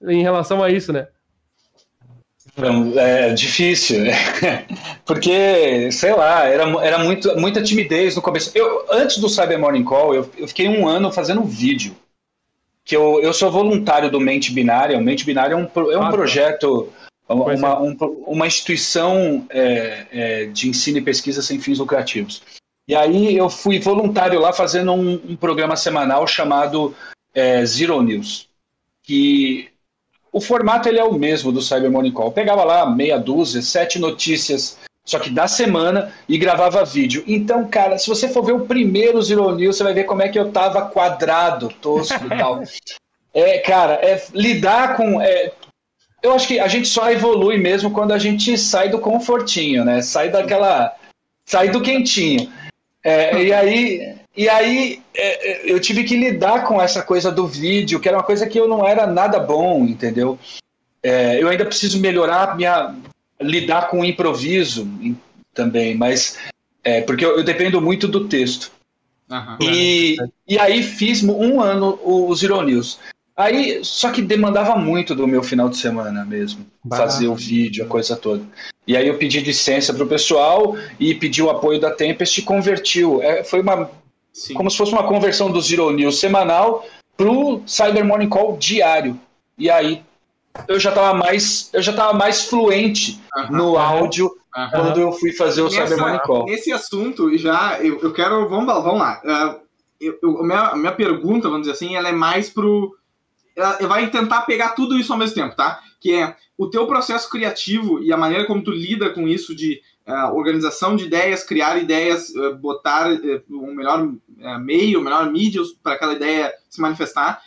Em relação a isso, né? É difícil, né? porque, sei lá, era, era muito, muita timidez no começo. Eu, antes do Cyber Morning Call, eu, eu fiquei um ano fazendo um vídeo. Que eu, eu sou voluntário do Mente Binária. O Mente Binária é um, é um ah, projeto, uma, é. um, uma instituição é, é, de ensino e pesquisa sem fins lucrativos. E aí eu fui voluntário lá fazendo um, um programa semanal chamado é, Zero News. Que o formato ele é o mesmo do Cyber Morning Call. Eu pegava lá meia dúzia, sete notícias, só que da semana, e gravava vídeo. Então, cara, se você for ver o primeiro Zero News, você vai ver como é que eu tava quadrado, tosco e tal. É, cara, é lidar com. É, eu acho que a gente só evolui mesmo quando a gente sai do confortinho, né? Sai daquela. Sai do quentinho. É, e aí, e aí é, é, eu tive que lidar com essa coisa do vídeo, que era uma coisa que eu não era nada bom, entendeu? É, eu ainda preciso melhorar minha lidar com o improviso também, mas é, porque eu, eu, dependo muito do texto. Uhum. E, e aí fiz um ano o Zero News. Aí, só que demandava muito do meu final de semana mesmo, fazer o vídeo, a coisa toda. E aí eu pedi licença para o pessoal e pedi o apoio da Tempest e convertiu. É, foi uma Sim. como se fosse uma conversão do Zero News semanal para o Cyber Morning Call diário. E aí eu já estava mais, eu já tava mais fluente no áudio quando eu fui fazer o Nessa, Cyber Morning Call. Nesse assunto, já eu, eu quero, vamos, vamos lá. Uh, eu, eu, minha, minha pergunta, vamos dizer assim, ela é mais pro ela vai tentar pegar tudo isso ao mesmo tempo, tá? Que é o teu processo criativo e a maneira como tu lida com isso de uh, organização de ideias, criar ideias, uh, botar uh, um melhor meio, um melhor mídia para aquela ideia se manifestar.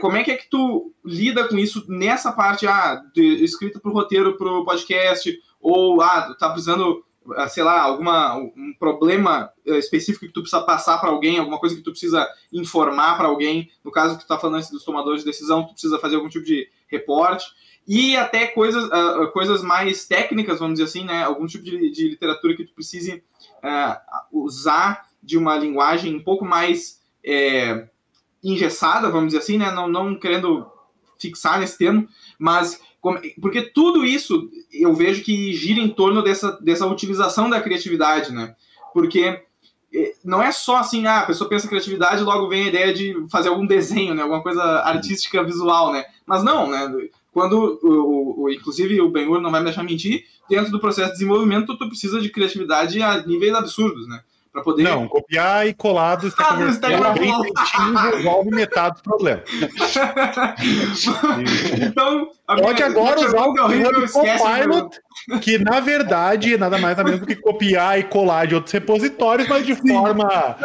como é que é que tu lida com isso nessa parte ah, de escrita para o roteiro, para o podcast, ou ah, tá precisando sei lá, alguma, um problema específico que tu precisa passar para alguém, alguma coisa que tu precisa informar para alguém, no caso que tu tá falando dos tomadores de decisão, tu precisa fazer algum tipo de reporte e até coisas, uh, coisas mais técnicas, vamos dizer assim, né? Algum tipo de, de literatura que tu precise uh, usar de uma linguagem um pouco mais é, engessada, vamos dizer assim, né? Não, não querendo fixar nesse termo, mas como, porque tudo isso eu vejo que gira em torno dessa, dessa utilização da criatividade, né? Porque é, não é só assim, ah, a pessoa pensa criatividade logo vem a ideia de fazer algum desenho, né? Alguma coisa artística visual, né? Mas não, né? Quando, o, o, inclusive, o Ben-Hur não vai me deixar mentir, dentro do processo de desenvolvimento, tu precisa de criatividade a níveis absurdos, né? Para poder. Não, copiar e colar do Stack ah, resolve metade do problema. então, pode agora usar o Copilot, que na verdade nada mais nada menos do que copiar e colar de outros repositórios, mas de Sim. forma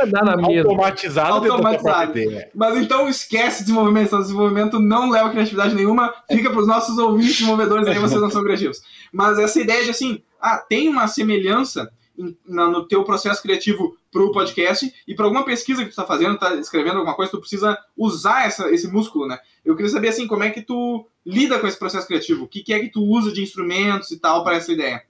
automatizada. automatizada. Mas então esquece desenvolvimento. Desenvolvimento não leva criatividade nenhuma. Fica para os nossos ouvintes desenvolvedores aí, vocês não são criativos. Mas essa ideia de assim, ah, tem uma semelhança no teu processo criativo para o podcast e para alguma pesquisa que tu está fazendo, está escrevendo alguma coisa, tu precisa usar essa, esse músculo, né? Eu queria saber assim, como é que tu lida com esse processo criativo? O que, que é que tu usa de instrumentos e tal para essa ideia?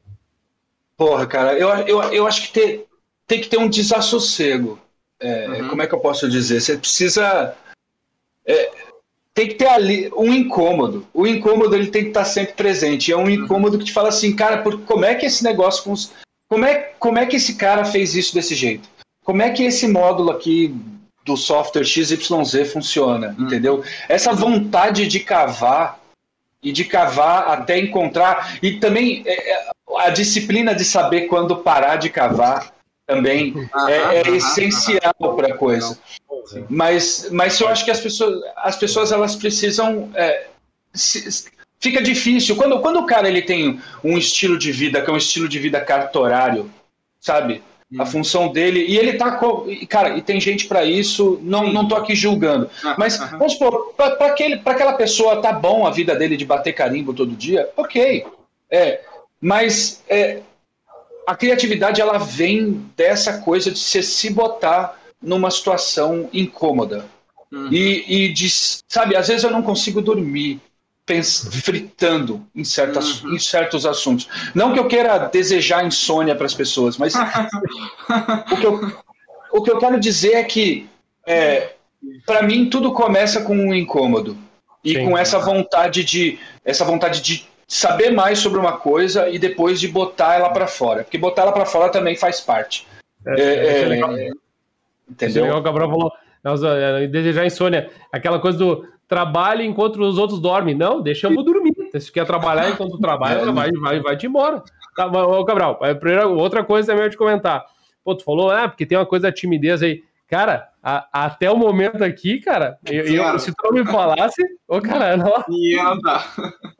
Porra, cara, eu, eu, eu acho que ter, tem que ter um desassossego. É, uhum. Como é que eu posso dizer? Você precisa. É, tem que ter ali um incômodo. O incômodo ele tem que estar sempre presente. É um uhum. incômodo que te fala assim, cara, por, como é que esse negócio como é, como é que esse cara fez isso desse jeito? Como é que esse módulo aqui do software XYZ funciona? Uhum. Entendeu? Essa vontade de cavar e de cavar até encontrar e também é, é a disciplina de saber quando parar de cavar também é, é essencial para a coisa. Mas, mas eu acho que as pessoas, as pessoas elas precisam. É, se, fica difícil. Quando, quando o cara ele tem um estilo de vida, que é um estilo de vida cartorário, sabe? A hum. função dele. E ele tá. Cara, e tem gente para isso, não, não tô aqui julgando. Ah, mas, vamos supor, para aquela pessoa tá bom a vida dele de bater carimbo todo dia, ok. É, mas é, a criatividade ela vem dessa coisa de você se botar numa situação incômoda. Uhum. E, e de, sabe, às vezes eu não consigo dormir fritando em, certas, uhum. em certos assuntos. Não que eu queira desejar insônia para as pessoas, mas o, que eu, o que eu quero dizer é que, é, para mim, tudo começa com um incômodo. E Sim. com essa vontade de essa vontade de saber mais sobre uma coisa e depois de botar ela para fora. Porque botar ela para fora também faz parte. É, é, é, é legal. Entendeu? Legal, o Gabriel falou, é, desejar insônia. Aquela coisa do trabalho enquanto os outros dormem. Não, deixa eu dormir. Se quer trabalhar enquanto trabalha, vai, vai, vai te embora. Tá, ô, Gabriel, outra coisa também eu te comentar. Pô, tu falou, ah, porque tem uma coisa da timidez aí. Cara, a, até o momento aqui, cara, eu, eu, se tu me falasse, ô, cara, não.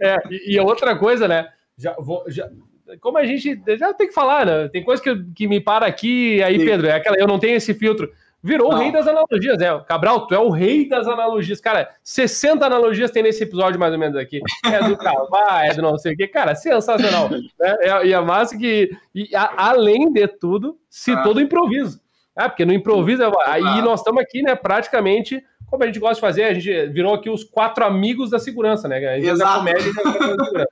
É, e, e outra coisa, né? Já vou. Já, como a gente já tem que falar, né? Tem coisa que, que me para aqui, aí. Pedro, é aquela, eu não tenho esse filtro. Virou não. o rei das analogias, né? Cabral, tu é o rei das analogias. Cara, 60 analogias tem nesse episódio, mais ou menos, aqui. É do cavalo, é do não sei o quê. Cara, sensacional. né? E é, é massa que, e, a, além de tudo, citou ah. do improviso. Ah, porque no improviso, aí ah. nós estamos aqui, né, praticamente, como a gente gosta de fazer, a gente virou aqui os quatro amigos da segurança, né? A gente Exato. comédia e da segurança.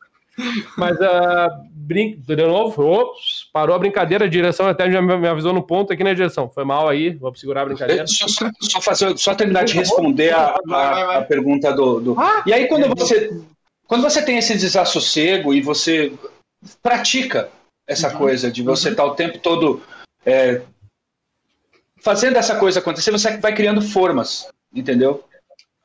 Mas, uh, brin... de novo, ops, parou a brincadeira, a direção até já me avisou no ponto aqui na direção. Foi mal aí, vou segurar a brincadeira. Só, só, fazer, só terminar de responder a, a, a pergunta do. do... Ah, e aí, quando você, quando você tem esse desassossego e você pratica essa uhum, coisa de você estar uhum. tá o tempo todo é, fazendo essa coisa acontecer, você vai criando formas, entendeu?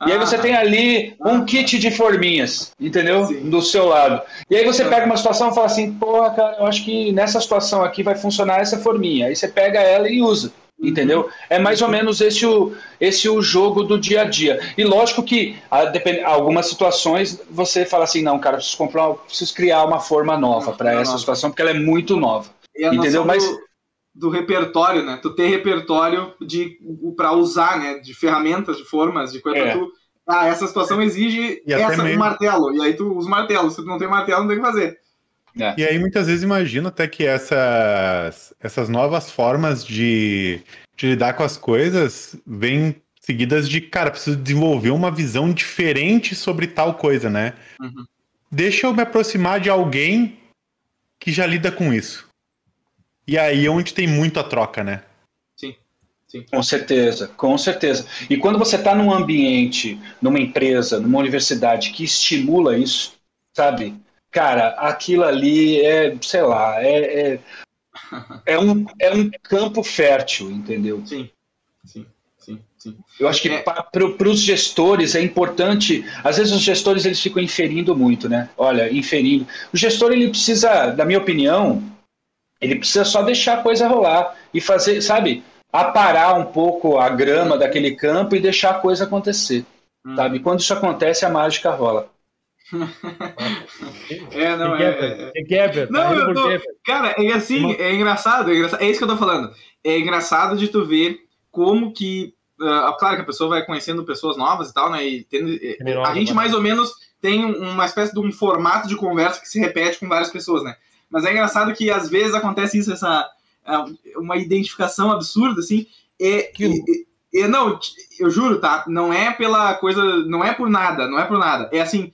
E aí você ah. tem ali um kit de forminhas, entendeu? Sim. Do seu lado. E aí você pega uma situação e fala assim, porra, cara, eu acho que nessa situação aqui vai funcionar essa forminha. Aí você pega ela e usa. Uhum. Entendeu? É mais ou menos esse o, esse o jogo do dia a dia. E lógico que a, depend, algumas situações você fala assim, não, cara, preciso comprar, preciso criar uma forma nova para essa situação, porque ela é muito nova. entendeu? Mas do repertório, né? Tu ter repertório de para usar, né? De ferramentas, de formas, de coisa é. tu. Ah, essa situação exige essa, um martelo. E aí tu usa o martelo. Se tu não tem martelo, não tem o que fazer. É. E aí muitas vezes imagino até que essas, essas novas formas de, de lidar com as coisas vêm seguidas de, cara, preciso desenvolver uma visão diferente sobre tal coisa, né? Uhum. Deixa eu me aproximar de alguém que já lida com isso. E aí é onde tem muito a troca, né? Sim. Sim. Com certeza, com certeza. E quando você está num ambiente, numa empresa, numa universidade que estimula isso, sabe? Cara, aquilo ali é, sei lá, é, é, é, um, é um campo fértil, entendeu? Sim, sim. Sim, sim. Eu acho que é. para os gestores é importante. Às vezes os gestores eles ficam inferindo muito, né? Olha, inferindo. O gestor ele precisa, na minha opinião, ele precisa só deixar a coisa rolar e fazer, sabe, aparar um pouco a grama daquele campo e deixar a coisa acontecer. Hum. Sabe? Quando isso acontece, a mágica rola. é, não, é. é, é não, eu tô, cara, é assim, é engraçado, é engraçado, é isso que eu tô falando. É engraçado de tu ver como que, uh, claro que a pessoa vai conhecendo pessoas novas e tal, né? E tendo, a gente mais ou menos tem uma espécie de um formato de conversa que se repete com várias pessoas, né? Mas é engraçado que às vezes acontece isso, essa é, uma identificação absurda, assim. E, e, e, não, eu juro, tá? Não é pela coisa, não é por nada, não é por nada. É assim,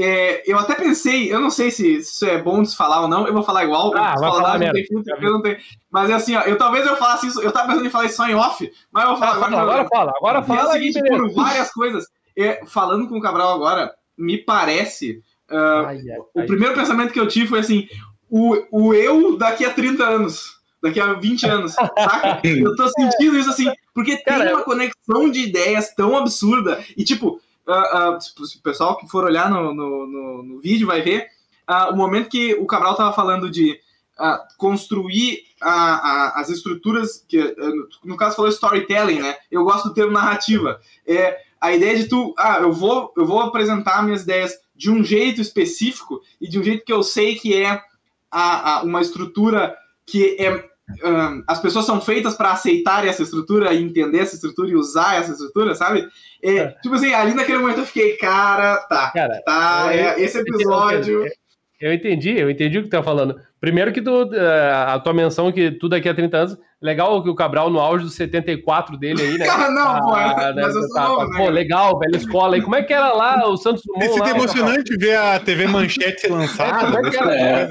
é, eu até pensei, eu não sei se isso é bom de se falar ou não, eu vou falar igual. Ah, vai falar, falar não tem filtro, eu não tenho. Mas é assim, ó, eu talvez eu falasse isso, eu tava pensando em falar isso só em off, mas eu vou falar ah, agora. Agora fala, agora fala. É o seguinte, por várias coisas. É, falando com o Cabral agora, me parece. Uh, ai, ai, o ai. primeiro pensamento que eu tive foi assim: o, o eu daqui a 30 anos daqui a 20 anos, saca? Eu tô sentindo isso assim, porque Cara, tem uma conexão de ideias tão absurda. E, tipo, uh, uh, o pessoal que for olhar no, no, no, no vídeo vai ver uh, o momento que o Cabral tava falando de construir as estruturas, que no caso falou storytelling, né? Eu gosto do termo narrativa. É a ideia de tu, ah, eu vou, eu vou apresentar minhas ideias de um jeito específico e de um jeito que eu sei que é a, a uma estrutura que é um, as pessoas são feitas para aceitar essa estrutura e entender essa estrutura e usar essa estrutura, sabe? É, é. Tipo assim, ali naquele momento eu fiquei, cara, tá, cara, tá, eu, é, esse episódio. Eu entendi, eu entendi o que tu tá falando. Primeiro que tu, eh, a tua menção que tu daqui a 30 anos, legal que o Cabral no auge do 74 dele aí, né? Cara, não, ah, pô, é, né, mas eu sou tá, novo, Pô, né? legal, velha escola aí. Como é que era lá o Santos Dumont? Esse lá, emocionante ver a TV Manchete ser lançada. É, como é que era? É.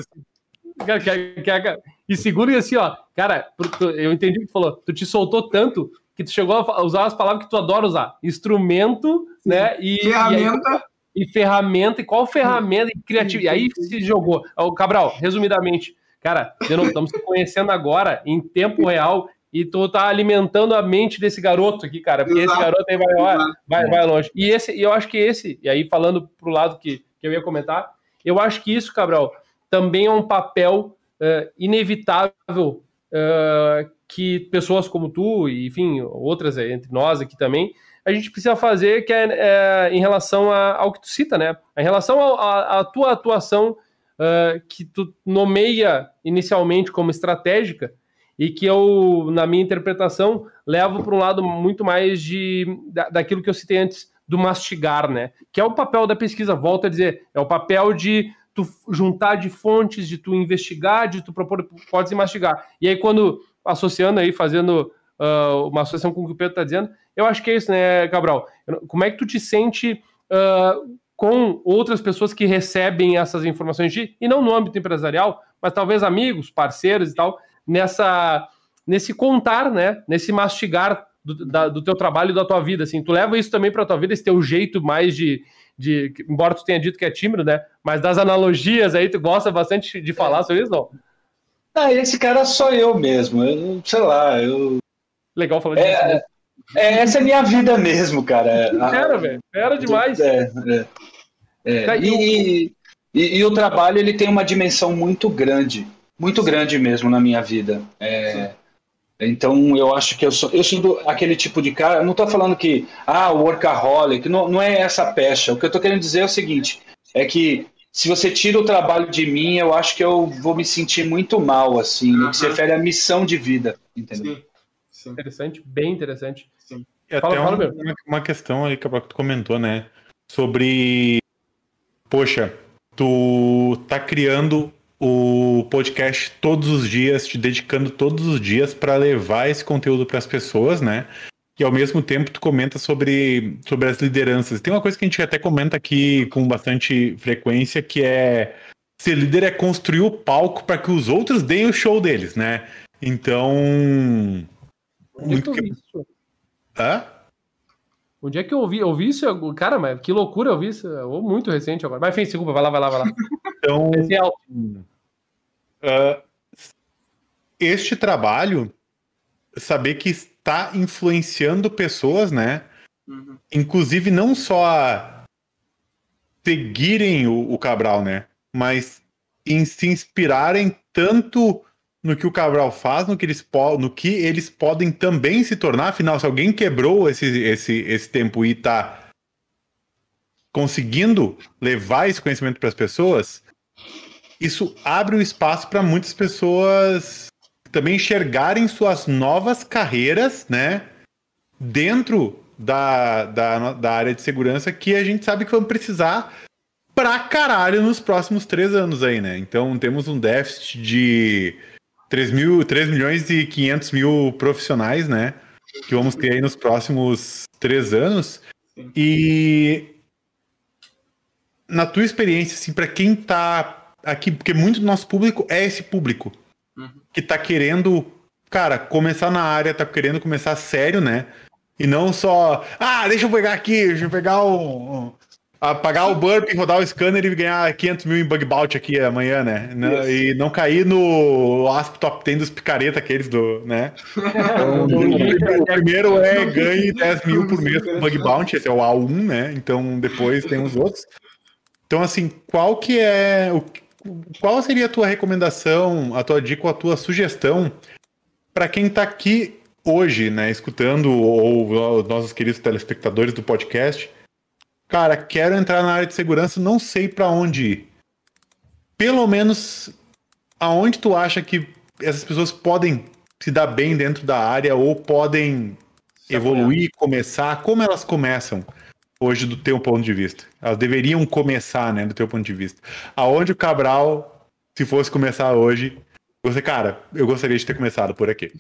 Que, que, e assim, ó, cara, eu entendi o que tu falou. Tu te soltou tanto que tu chegou a usar as palavras que tu adora usar. Instrumento, Sim. né? E ferramenta. E, e, ferramenta. E qual ferramenta e criatividade. E aí se jogou. O Cabral, resumidamente, cara, de novo, estamos se conhecendo agora, em tempo real, e tu tá alimentando a mente desse garoto aqui, cara. Porque Exato. esse garoto aí vai, vai, vai longe. E esse, e eu acho que esse, e aí falando pro lado que, que eu ia comentar, eu acho que isso, Cabral, também é um papel uh, inevitável uh, que pessoas como tu, e enfim, outras entre nós aqui também, a gente precisa fazer que é, é em relação a, ao que tu cita, né? Em relação à tua atuação uh, que tu nomeia inicialmente como estratégica e que eu, na minha interpretação, levo para um lado muito mais de da, daquilo que eu citei antes do mastigar, né? Que é o papel da pesquisa, volto a dizer, é o papel de tu juntar de fontes, de tu investigar, de tu propor hipóteses e mastigar. E aí, quando associando aí, fazendo uh, uma associação com o que o Pedro está dizendo, eu acho que é isso, né, Cabral? Como é que tu te sente uh, com outras pessoas que recebem essas informações de, e não no âmbito empresarial, mas talvez amigos, parceiros e tal, nessa nesse contar, né, nesse mastigar do, da, do teu trabalho e da tua vida, assim, tu leva isso também para tua vida, esse teu jeito mais de, de, embora tu tenha dito que é tímido, né? Mas das analogias aí, tu gosta bastante de falar sobre isso, não? Ah, esse cara sou eu mesmo. Eu, sei lá, eu. Legal falar disso. É, é, essa é minha vida mesmo, cara. Era, velho. Era demais. É, é, é. E, e, e, o trabalho ele tem uma dimensão muito grande, muito Sim. grande mesmo na minha vida. É, então eu acho que eu sou, eu sou do, aquele tipo de cara. Não estou falando que ah, o workaholic, não, não é essa pecha. O que eu estou querendo dizer é o seguinte: é que se você tira o trabalho de mim, eu acho que eu vou me sentir muito mal, assim, uhum. no que se refere à missão de vida, entendeu? Sim. Sim. Interessante, bem interessante. Sim. E fala, até fala, uma, uma questão aí que tu comentou, né? Sobre. Poxa, tu tá criando o podcast todos os dias, te dedicando todos os dias para levar esse conteúdo para as pessoas, né? E ao mesmo tempo tu comenta sobre, sobre as lideranças. Tem uma coisa que a gente até comenta aqui com bastante frequência, que é ser líder é construir o palco para que os outros deem o show deles, né? Então. Onde muito que... isso? Hã? Onde é que eu ouvi? Eu ouvi isso? Cara, mas que loucura eu ouvi isso. Ou muito recente agora. Mas enfim, desculpa, vai lá, vai lá, vai lá. Então, uh, este trabalho, saber que está influenciando pessoas, né? Uhum. Inclusive não só seguirem o, o Cabral, né? Mas em se inspirarem tanto no que o Cabral faz, no que eles, no que eles podem também se tornar. Afinal, se alguém quebrou esse, esse, esse tempo e está conseguindo levar esse conhecimento para as pessoas, isso abre o espaço para muitas pessoas também enxergarem suas novas carreiras, né? Dentro da, da, da área de segurança que a gente sabe que vamos precisar pra caralho nos próximos três anos aí, né? Então temos um déficit de 3, mil, 3 milhões e 500 mil profissionais, né? Que vamos ter aí nos próximos três anos. E na tua experiência, assim, para quem tá aqui, porque muito do nosso público é esse público uhum. que tá querendo, cara, começar na área, tá querendo começar sério, né? E não só, ah, deixa eu pegar aqui, deixa eu pegar o, Apagar o burp, rodar o scanner e ganhar 500 mil em bug bounty aqui amanhã, né? Yes. E não cair no ASP Top 10 dos picareta aqueles do, né? Então, o primeiro é ganhe 10 mil por mês com bug bounty, esse é o A1, né? Então depois tem os outros. Então assim, qual que é o qual seria a tua recomendação, a tua dica, a tua sugestão para quem está aqui hoje, né, escutando ou os nossos queridos telespectadores do podcast, cara, quero entrar na área de segurança, não sei para onde ir. Pelo menos aonde tu acha que essas pessoas podem se dar bem dentro da área ou podem se evoluir, apoiar. começar, como elas começam hoje do teu ponto de vista? Elas deveriam começar, né, do teu ponto de vista. Aonde o Cabral, se fosse começar hoje, você, cara, eu gostaria de ter começado por aqui.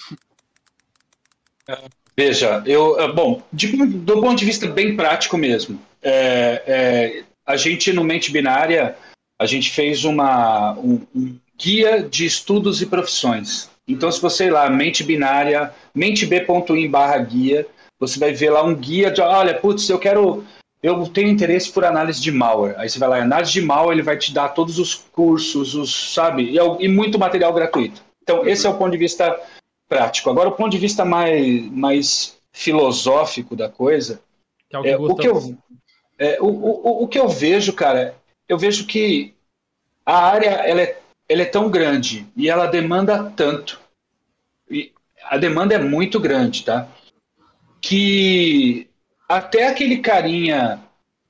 Veja, eu, bom, de, do ponto de vista bem prático mesmo, é, é, a gente no Mente Binária, a gente fez uma, um, um, guia de estudos e profissões. Então, se você ir lá, Mente Binária, menteb.in barra guia, você vai ver lá um guia de, olha, putz, eu quero, eu tenho interesse por análise de malware. Aí você vai lá, análise de malware, ele vai te dar todos os cursos, os, sabe, e, e muito material gratuito. Então, esse é o ponto de vista prático. Agora, o ponto de vista mais, mais filosófico da coisa, que é o que, é, o que eu é, o, o, o que eu vejo, cara, eu vejo que a área ela é, ela é tão grande e ela demanda tanto. E a demanda é muito grande, tá? Que até aquele carinha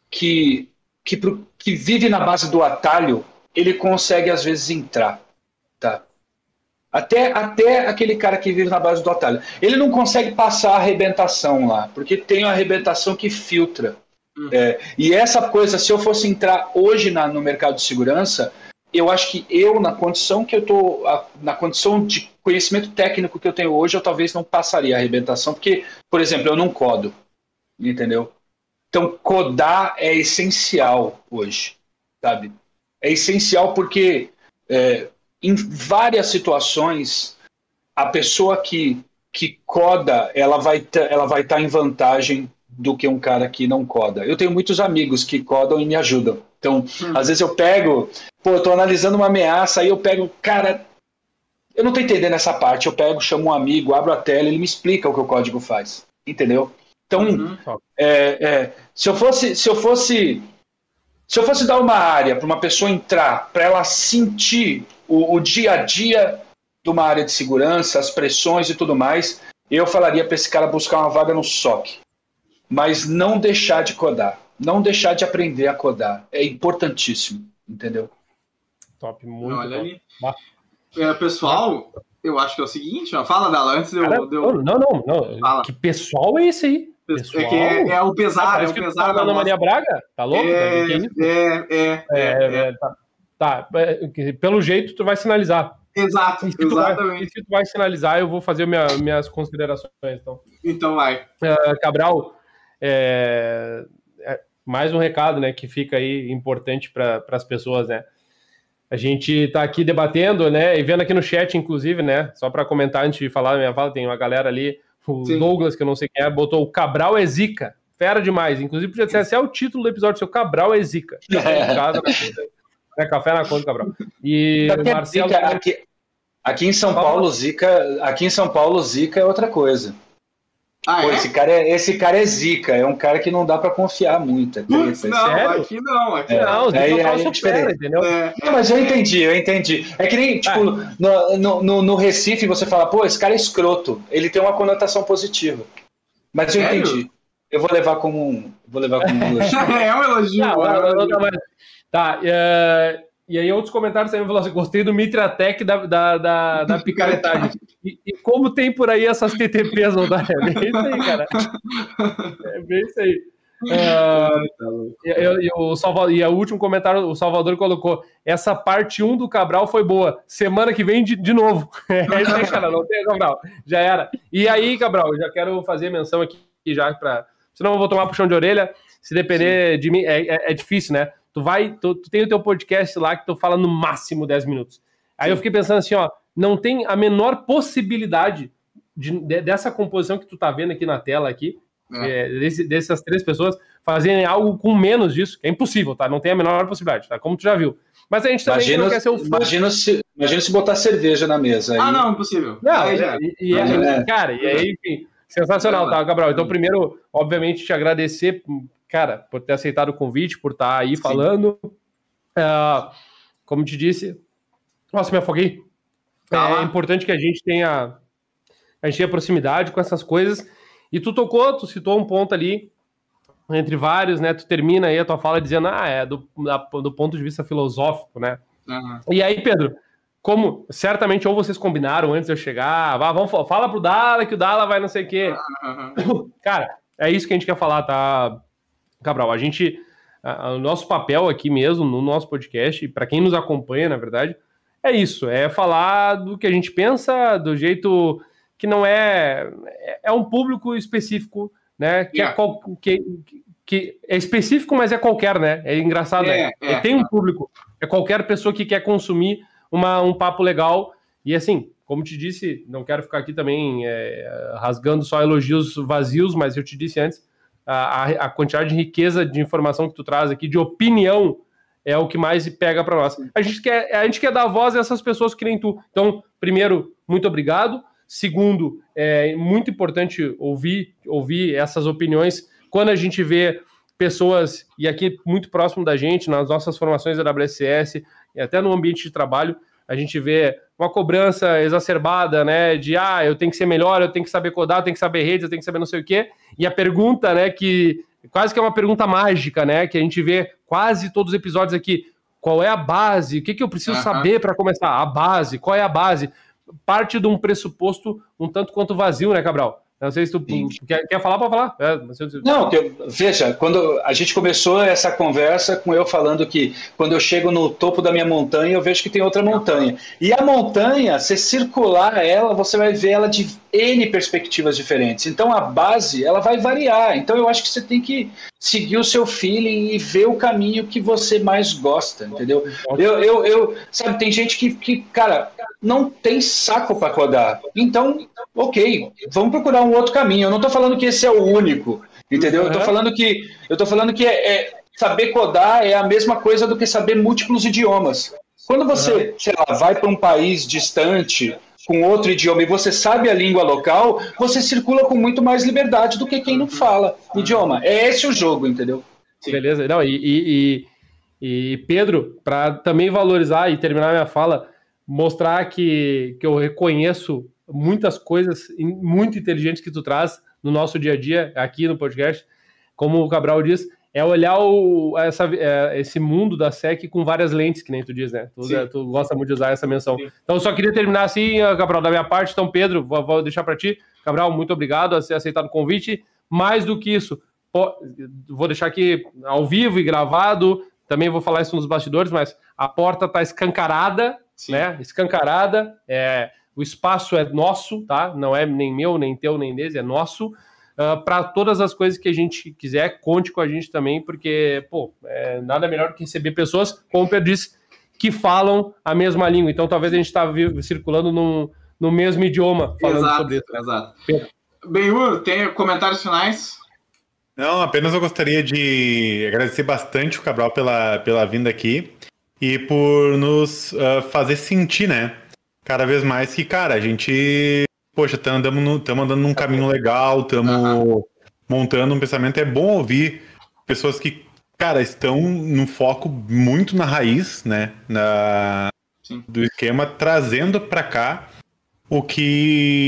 que, que, que vive na base do atalho, ele consegue às vezes entrar, tá? Até, até aquele cara que vive na base do atalho. Ele não consegue passar a arrebentação lá, porque tem a arrebentação que filtra. Uhum. É, e essa coisa, se eu fosse entrar hoje na, no mercado de segurança, eu acho que eu, na condição que eu tô, na condição de conhecimento técnico que eu tenho hoje, eu talvez não passaria a arrebentação, porque, por exemplo, eu não codo, entendeu? Então, codar é essencial hoje, sabe? É essencial porque é, em várias situações a pessoa que, que coda, ela vai ela vai estar tá em vantagem do que um cara que não coda. Eu tenho muitos amigos que codam e me ajudam. Então, hum. às vezes eu pego, pô, eu tô analisando uma ameaça, aí eu pego, cara, eu não tô entendendo essa parte. Eu pego, chamo um amigo, abro a tela, ele me explica o que o código faz. Entendeu? Então, uhum. é, é, se eu fosse, se eu fosse, se eu fosse dar uma área para uma pessoa entrar, para ela sentir o, o dia a dia de uma área de segurança, as pressões e tudo mais, eu falaria para esse cara buscar uma vaga no SOC mas não deixar de codar, não deixar de aprender a codar. É importantíssimo, entendeu? Top, muito Olha ali. É, pessoal, eu acho que é o seguinte, ó, fala dela antes de eu, de eu... Não, não, não. Fala. Que pessoal é esse aí? Pessoal? É, que é, é o pesar, ah, é o pesar da Ana Maria Braga? Tá louco? É, é, é, é, tá, tá, pelo jeito tu vai sinalizar. Exato, e exatamente. Vai, se tu vai sinalizar, eu vou fazer minha, minhas considerações, então. Então vai. Uh, Cabral, é, é mais um recado, né, que fica aí importante para as pessoas, né? A gente está aqui debatendo, né, e vendo aqui no chat, inclusive, né, só para comentar antes de falar minha fala, tem uma galera ali, o Sim. Douglas, que eu não sei quem é, botou o Cabral é zica, fera demais. Inclusive, podia ser, esse é o título do episódio, seu Cabral é zica. Café casa, né, café na conta, Cabral. E Marcelo... Aqui, aqui em São Paulo, zica, aqui em São Paulo, zica é outra coisa. Ah, Pô, é? esse, cara é, esse cara é zica, é um cara que não dá para confiar muito. Putz, não, Sério? aqui não, aqui é, não. É, é, é diferente. entendeu? É. Não, mas eu entendi, eu entendi. É que nem, tipo, ah. no, no, no, Recife você fala, pô, esse cara é escroto. Ele tem uma conotação positiva. Mas eu Sério? entendi. Eu vou levar como um. Vou levar como um elogio. é um elogio. Não, não, não, não, tá, uh, e aí outros comentários também falaram assim, gostei do Mitratec da, da, da, da picaretagem. E, e, como tem por aí essas TTPs, não dá? É bem isso aí, cara. É bem isso aí. Uh, o Salvador, e o último comentário, o Salvador colocou: essa parte 1 do Cabral foi boa. Semana que vem de, de novo. É isso aí, cara. Não tem Cabral. Já era. E aí, Cabral, já quero fazer menção aqui já para. Senão eu vou tomar puxão de orelha. Se depender Sim. de mim, é, é, é, difícil, né? Tu vai, tu, tu tem o teu podcast lá que tu fala no máximo 10 minutos. Aí Sim. eu fiquei pensando assim, ó, não tem a menor possibilidade de, de, dessa composição que tu tá vendo aqui na tela aqui, é. É, desse, dessas três pessoas, fazerem algo com menos disso, que é impossível, tá? Não tem a menor possibilidade, tá? Como tu já viu. Mas a gente também imagina, não quer ser o fã. Imagina se, imagina se botar cerveja na mesa. Aí... Ah, não, impossível. Não, aí já. E, e é, cara, e aí, enfim, sensacional, tá, Gabriel? Então, primeiro, obviamente, te agradecer, cara, por ter aceitado o convite, por estar tá aí Sim. falando. Uh, como te disse, nossa, me afoguei. Tá é importante que a gente tenha a gente tenha proximidade com essas coisas. E tu tocou, tu citou um ponto ali entre vários, né? Tu termina aí a tua fala dizendo, ah, é do, da, do ponto de vista filosófico, né? Uhum. E aí, Pedro, como certamente ou vocês combinaram antes de eu chegar, vá, vamos, fala pro Dala que o Dala vai não sei o quê. Uhum. Cara, é isso que a gente quer falar, tá, Cabral? A gente, a, o nosso papel aqui mesmo, no nosso podcast, para quem nos acompanha, na verdade, é isso, é falar do que a gente pensa, do jeito que não é. É um público específico né? Que, yeah. é qual, que, que é específico, mas é qualquer, né? É engraçado, é, né? É, tem um público, é qualquer pessoa que quer consumir uma, um papo legal. E assim, como te disse, não quero ficar aqui também é, rasgando só elogios vazios, mas eu te disse antes, a, a, quantidade de riqueza de informação que tu traz aqui, de opinião, é o que mais pega para nós. A gente, quer, a gente quer dar voz a essas pessoas que nem tu. Então, primeiro, muito obrigado. Segundo, é muito importante ouvir, ouvir essas opiniões quando a gente vê pessoas, e aqui muito próximo da gente, nas nossas formações da WSS, e até no ambiente de trabalho, a gente vê uma cobrança exacerbada, né, de ah, eu tenho que ser melhor, eu tenho que saber codar, eu tenho que saber redes, eu tenho que saber não sei o quê, e a pergunta, né, que quase que é uma pergunta mágica, né, que a gente vê quase todos os episódios aqui, qual é a base, o que, que eu preciso uhum. saber para começar? A base, qual é a base? parte de um pressuposto um tanto quanto vazio, né, Cabral? Não sei se tu quer, quer falar para falar. É, não, não eu, veja, quando a gente começou essa conversa com eu falando que quando eu chego no topo da minha montanha, eu vejo que tem outra montanha. E a montanha, se circular ela, você vai ver ela de N perspectivas diferentes. Então a base, ela vai variar. Então eu acho que você tem que seguir o seu feeling e ver o caminho que você mais gosta, entendeu? Eu, eu, eu sabe, tem gente que, que cara, não tem saco para codar. Então, ok, vamos procurar um outro caminho. Eu não estou falando que esse é o único, entendeu? Eu estou falando que eu tô falando que é, é, saber codar é a mesma coisa do que saber múltiplos idiomas. Quando você, sei lá, vai para um país distante com outro idioma e você sabe a língua local, você circula com muito mais liberdade do que quem não fala idioma. É esse o jogo, entendeu? Sim. Beleza. Não, e, e, e Pedro, para também valorizar e terminar minha fala, mostrar que, que eu reconheço muitas coisas muito inteligentes que tu traz no nosso dia a dia aqui no podcast. Como o Cabral diz, é olhar o, essa, é, esse mundo da SEC com várias lentes, que nem tu diz, né? Tu, tu gosta muito de usar essa menção. Sim. Então, só queria terminar assim, Cabral, da minha parte. Então, Pedro, vou, vou deixar para ti. Cabral, muito obrigado a ter aceitado o convite. Mais do que isso, pô, vou deixar aqui ao vivo e gravado. Também vou falar isso nos bastidores, mas a porta está escancarada Sim. né? Escancarada. É, o espaço é nosso, tá? Não é nem meu, nem teu, nem deles, é nosso. Uh, ah, para todas as coisas que a gente quiser, conte com a gente também, porque, pô, é nada melhor do que receber pessoas, como o Pedro disse, que falam a mesma língua. Então, talvez a gente está circulando num, no mesmo idioma falando exato, sobre isso. Exato. Benhur, tem comentários finais? Não, apenas eu gostaria de agradecer bastante o Cabral pela, pela vinda aqui e por nos uh, fazer sentir, né? Cada vez mais que, cara, a gente, poxa, estamos andando num caminho legal, estamos uhum. montando um pensamento. É bom ouvir pessoas que, cara, estão no foco muito na raiz, né? Na, do esquema, trazendo para cá o que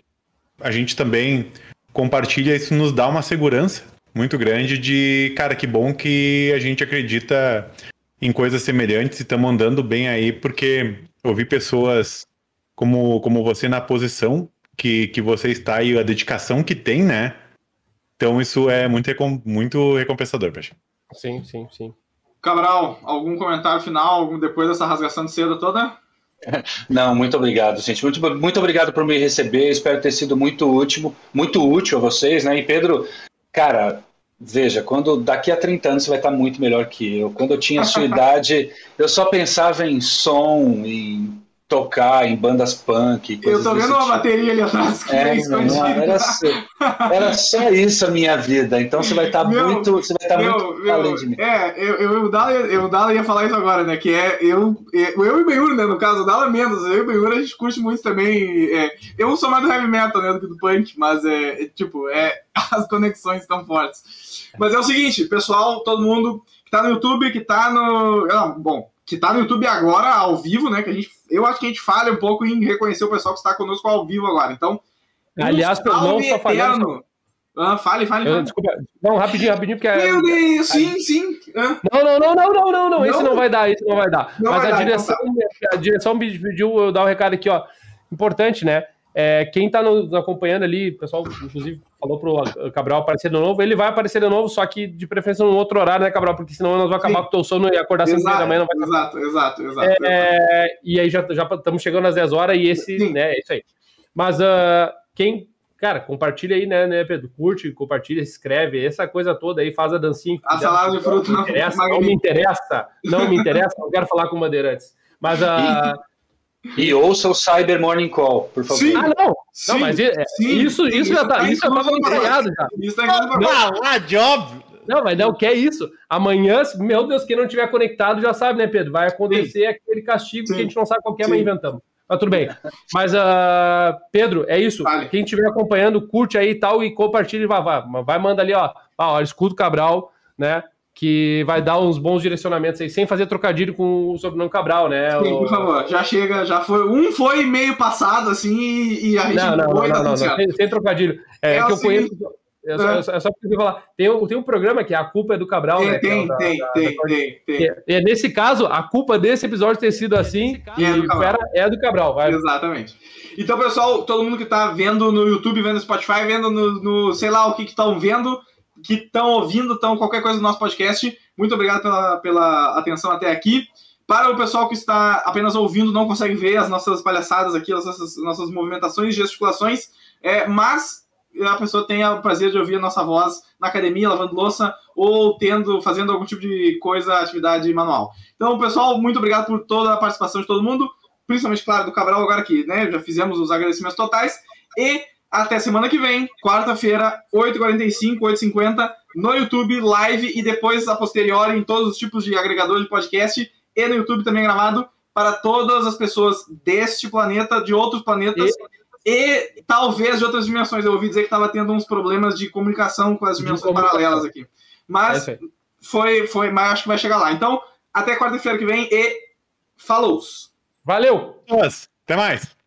a gente também compartilha. Isso nos dá uma segurança muito grande de, cara, que bom que a gente acredita em coisas semelhantes e estamos andando bem aí, porque ouvir pessoas como, como você na posição que, que você está e a dedicação que tem, né? Então isso é muito, muito recompensador pra gente. Sim, sim, sim. Cabral, algum comentário final depois dessa rasgação de seda toda? Não, muito obrigado, gente. Muito, muito obrigado por me receber. Espero ter sido muito útil, muito útil a vocês, né? E Pedro, cara, Veja, quando daqui a 30 anos você vai estar muito melhor que eu. Quando eu tinha a sua idade, eu só pensava em som, em tocar em bandas punk. Eu tô vendo uma tipo. bateria ali atrás que é, não, era, só, era só isso a minha vida. Então você vai estar tá muito, você vai estar tá muito meu, além de mim. É, eu, eu, o Dala, eu, Dala ia falar isso agora, né? Que é eu, eu, eu e o Benhur, né? No caso, o Dala menos. Eu e o Benhur a gente curte muito também. É, eu sou mais do heavy metal, né? Do que do punk, mas é, é tipo, é, as conexões estão fortes. Mas é o seguinte, pessoal, todo mundo que tá no YouTube, que tá no. Ah, bom, que tá no YouTube agora, ao vivo, né? Que a gente, eu acho que a gente falha um pouco em reconhecer o pessoal que está conosco ao vivo agora. Então, aliás, não só falando. Ah, fale, fale, fale. Desculpa. Não, rapidinho, rapidinho, porque. Meu Deus, sim, sim. Ah. Não, não, não, não, não, não, não, Esse não vai dar, esse não vai dar. Não Mas vai a, dar, direção, então tá. a direção me pediu eu dar um recado aqui, ó. Importante, né? É, quem está nos acompanhando ali, o pessoal, inclusive, falou pro Cabral aparecer de novo, ele vai aparecer de novo, só que de preferência num outro horário, né, Cabral? Porque senão nós vamos acabar Sim. com o teu sono e acordar às da manhã não vai Exato, exato, exato. É, E aí já estamos chegando às 10 horas e esse, Sim. né, é isso aí. Mas uh, quem, cara, compartilha aí, né, né, Pedro? Curte, compartilha, se inscreve, essa coisa toda aí, faz a dancinha. A salada de fruta não, me interessa, não me interessa, não me interessa, não quero falar com o Bandeirantes. Mas a. Uh, e ouça o Cyber Morning Call, por favor. Sim. Ah, não. Sim, não, mas é, sim, isso, isso, isso já tá, isso já tava ensaiado já. Isso tá ah, job. Não, mas não, o que é isso? Amanhã, meu Deus, quem não tiver conectado já sabe, né, Pedro? Vai acontecer sim. aquele castigo sim. que a gente não sabe qual é, mas inventamos. Mas tudo bem. Mas, uh, Pedro, é isso. Vale. Quem estiver acompanhando, curte aí e tal, e compartilha e vai, vai. Vai, manda ali, ó. ó, escuta o Cabral, né? Que vai dar uns bons direcionamentos aí, sem fazer trocadilho com o sobrenome Cabral, né? Sim, por favor, já chega, já foi. Um foi meio passado, assim, e, a gente não, não, não, não, não, sem, sem, trocadilho. É, é que eu assim, conheço. É só, é. é só porque falar. Tem, tem um programa que é A Culpa é do Cabral, tem, né? Tem, é tem, da, tem, da, tem, tem, É, nesse caso, a culpa desse episódio ter sido assim é do Cabral. é do Cabral vai. Exatamente. Então, pessoal, todo mundo que tá vendo no YouTube, vendo no Spotify, vendo no, no sei lá o que estão vendo, que estão ouvindo, estão qualquer coisa do nosso podcast. Muito obrigado pela, pela atenção até aqui. Para o pessoal que está apenas ouvindo, não consegue ver as nossas palhaçadas aqui, as nossas, nossas movimentações, gesticulações, é, mas a pessoa tem o prazer de ouvir a nossa voz na academia, lavando louça ou tendo, fazendo algum tipo de coisa, atividade manual. Então, pessoal, muito obrigado por toda a participação de todo mundo, principalmente, claro, do Cabral agora aqui, né? Já fizemos os agradecimentos totais e até semana que vem, quarta-feira, 8h45, 8h50, no YouTube, live e depois a posteriori em todos os tipos de agregador de podcast e no YouTube também gravado para todas as pessoas deste planeta, de outros planetas e, e talvez de outras dimensões. Eu ouvi dizer que estava tendo uns problemas de comunicação com as dimensões paralelas aqui. Mas é foi, foi, mas acho que vai chegar lá. Então, até quarta-feira que vem e falou! Valeu! Até mais!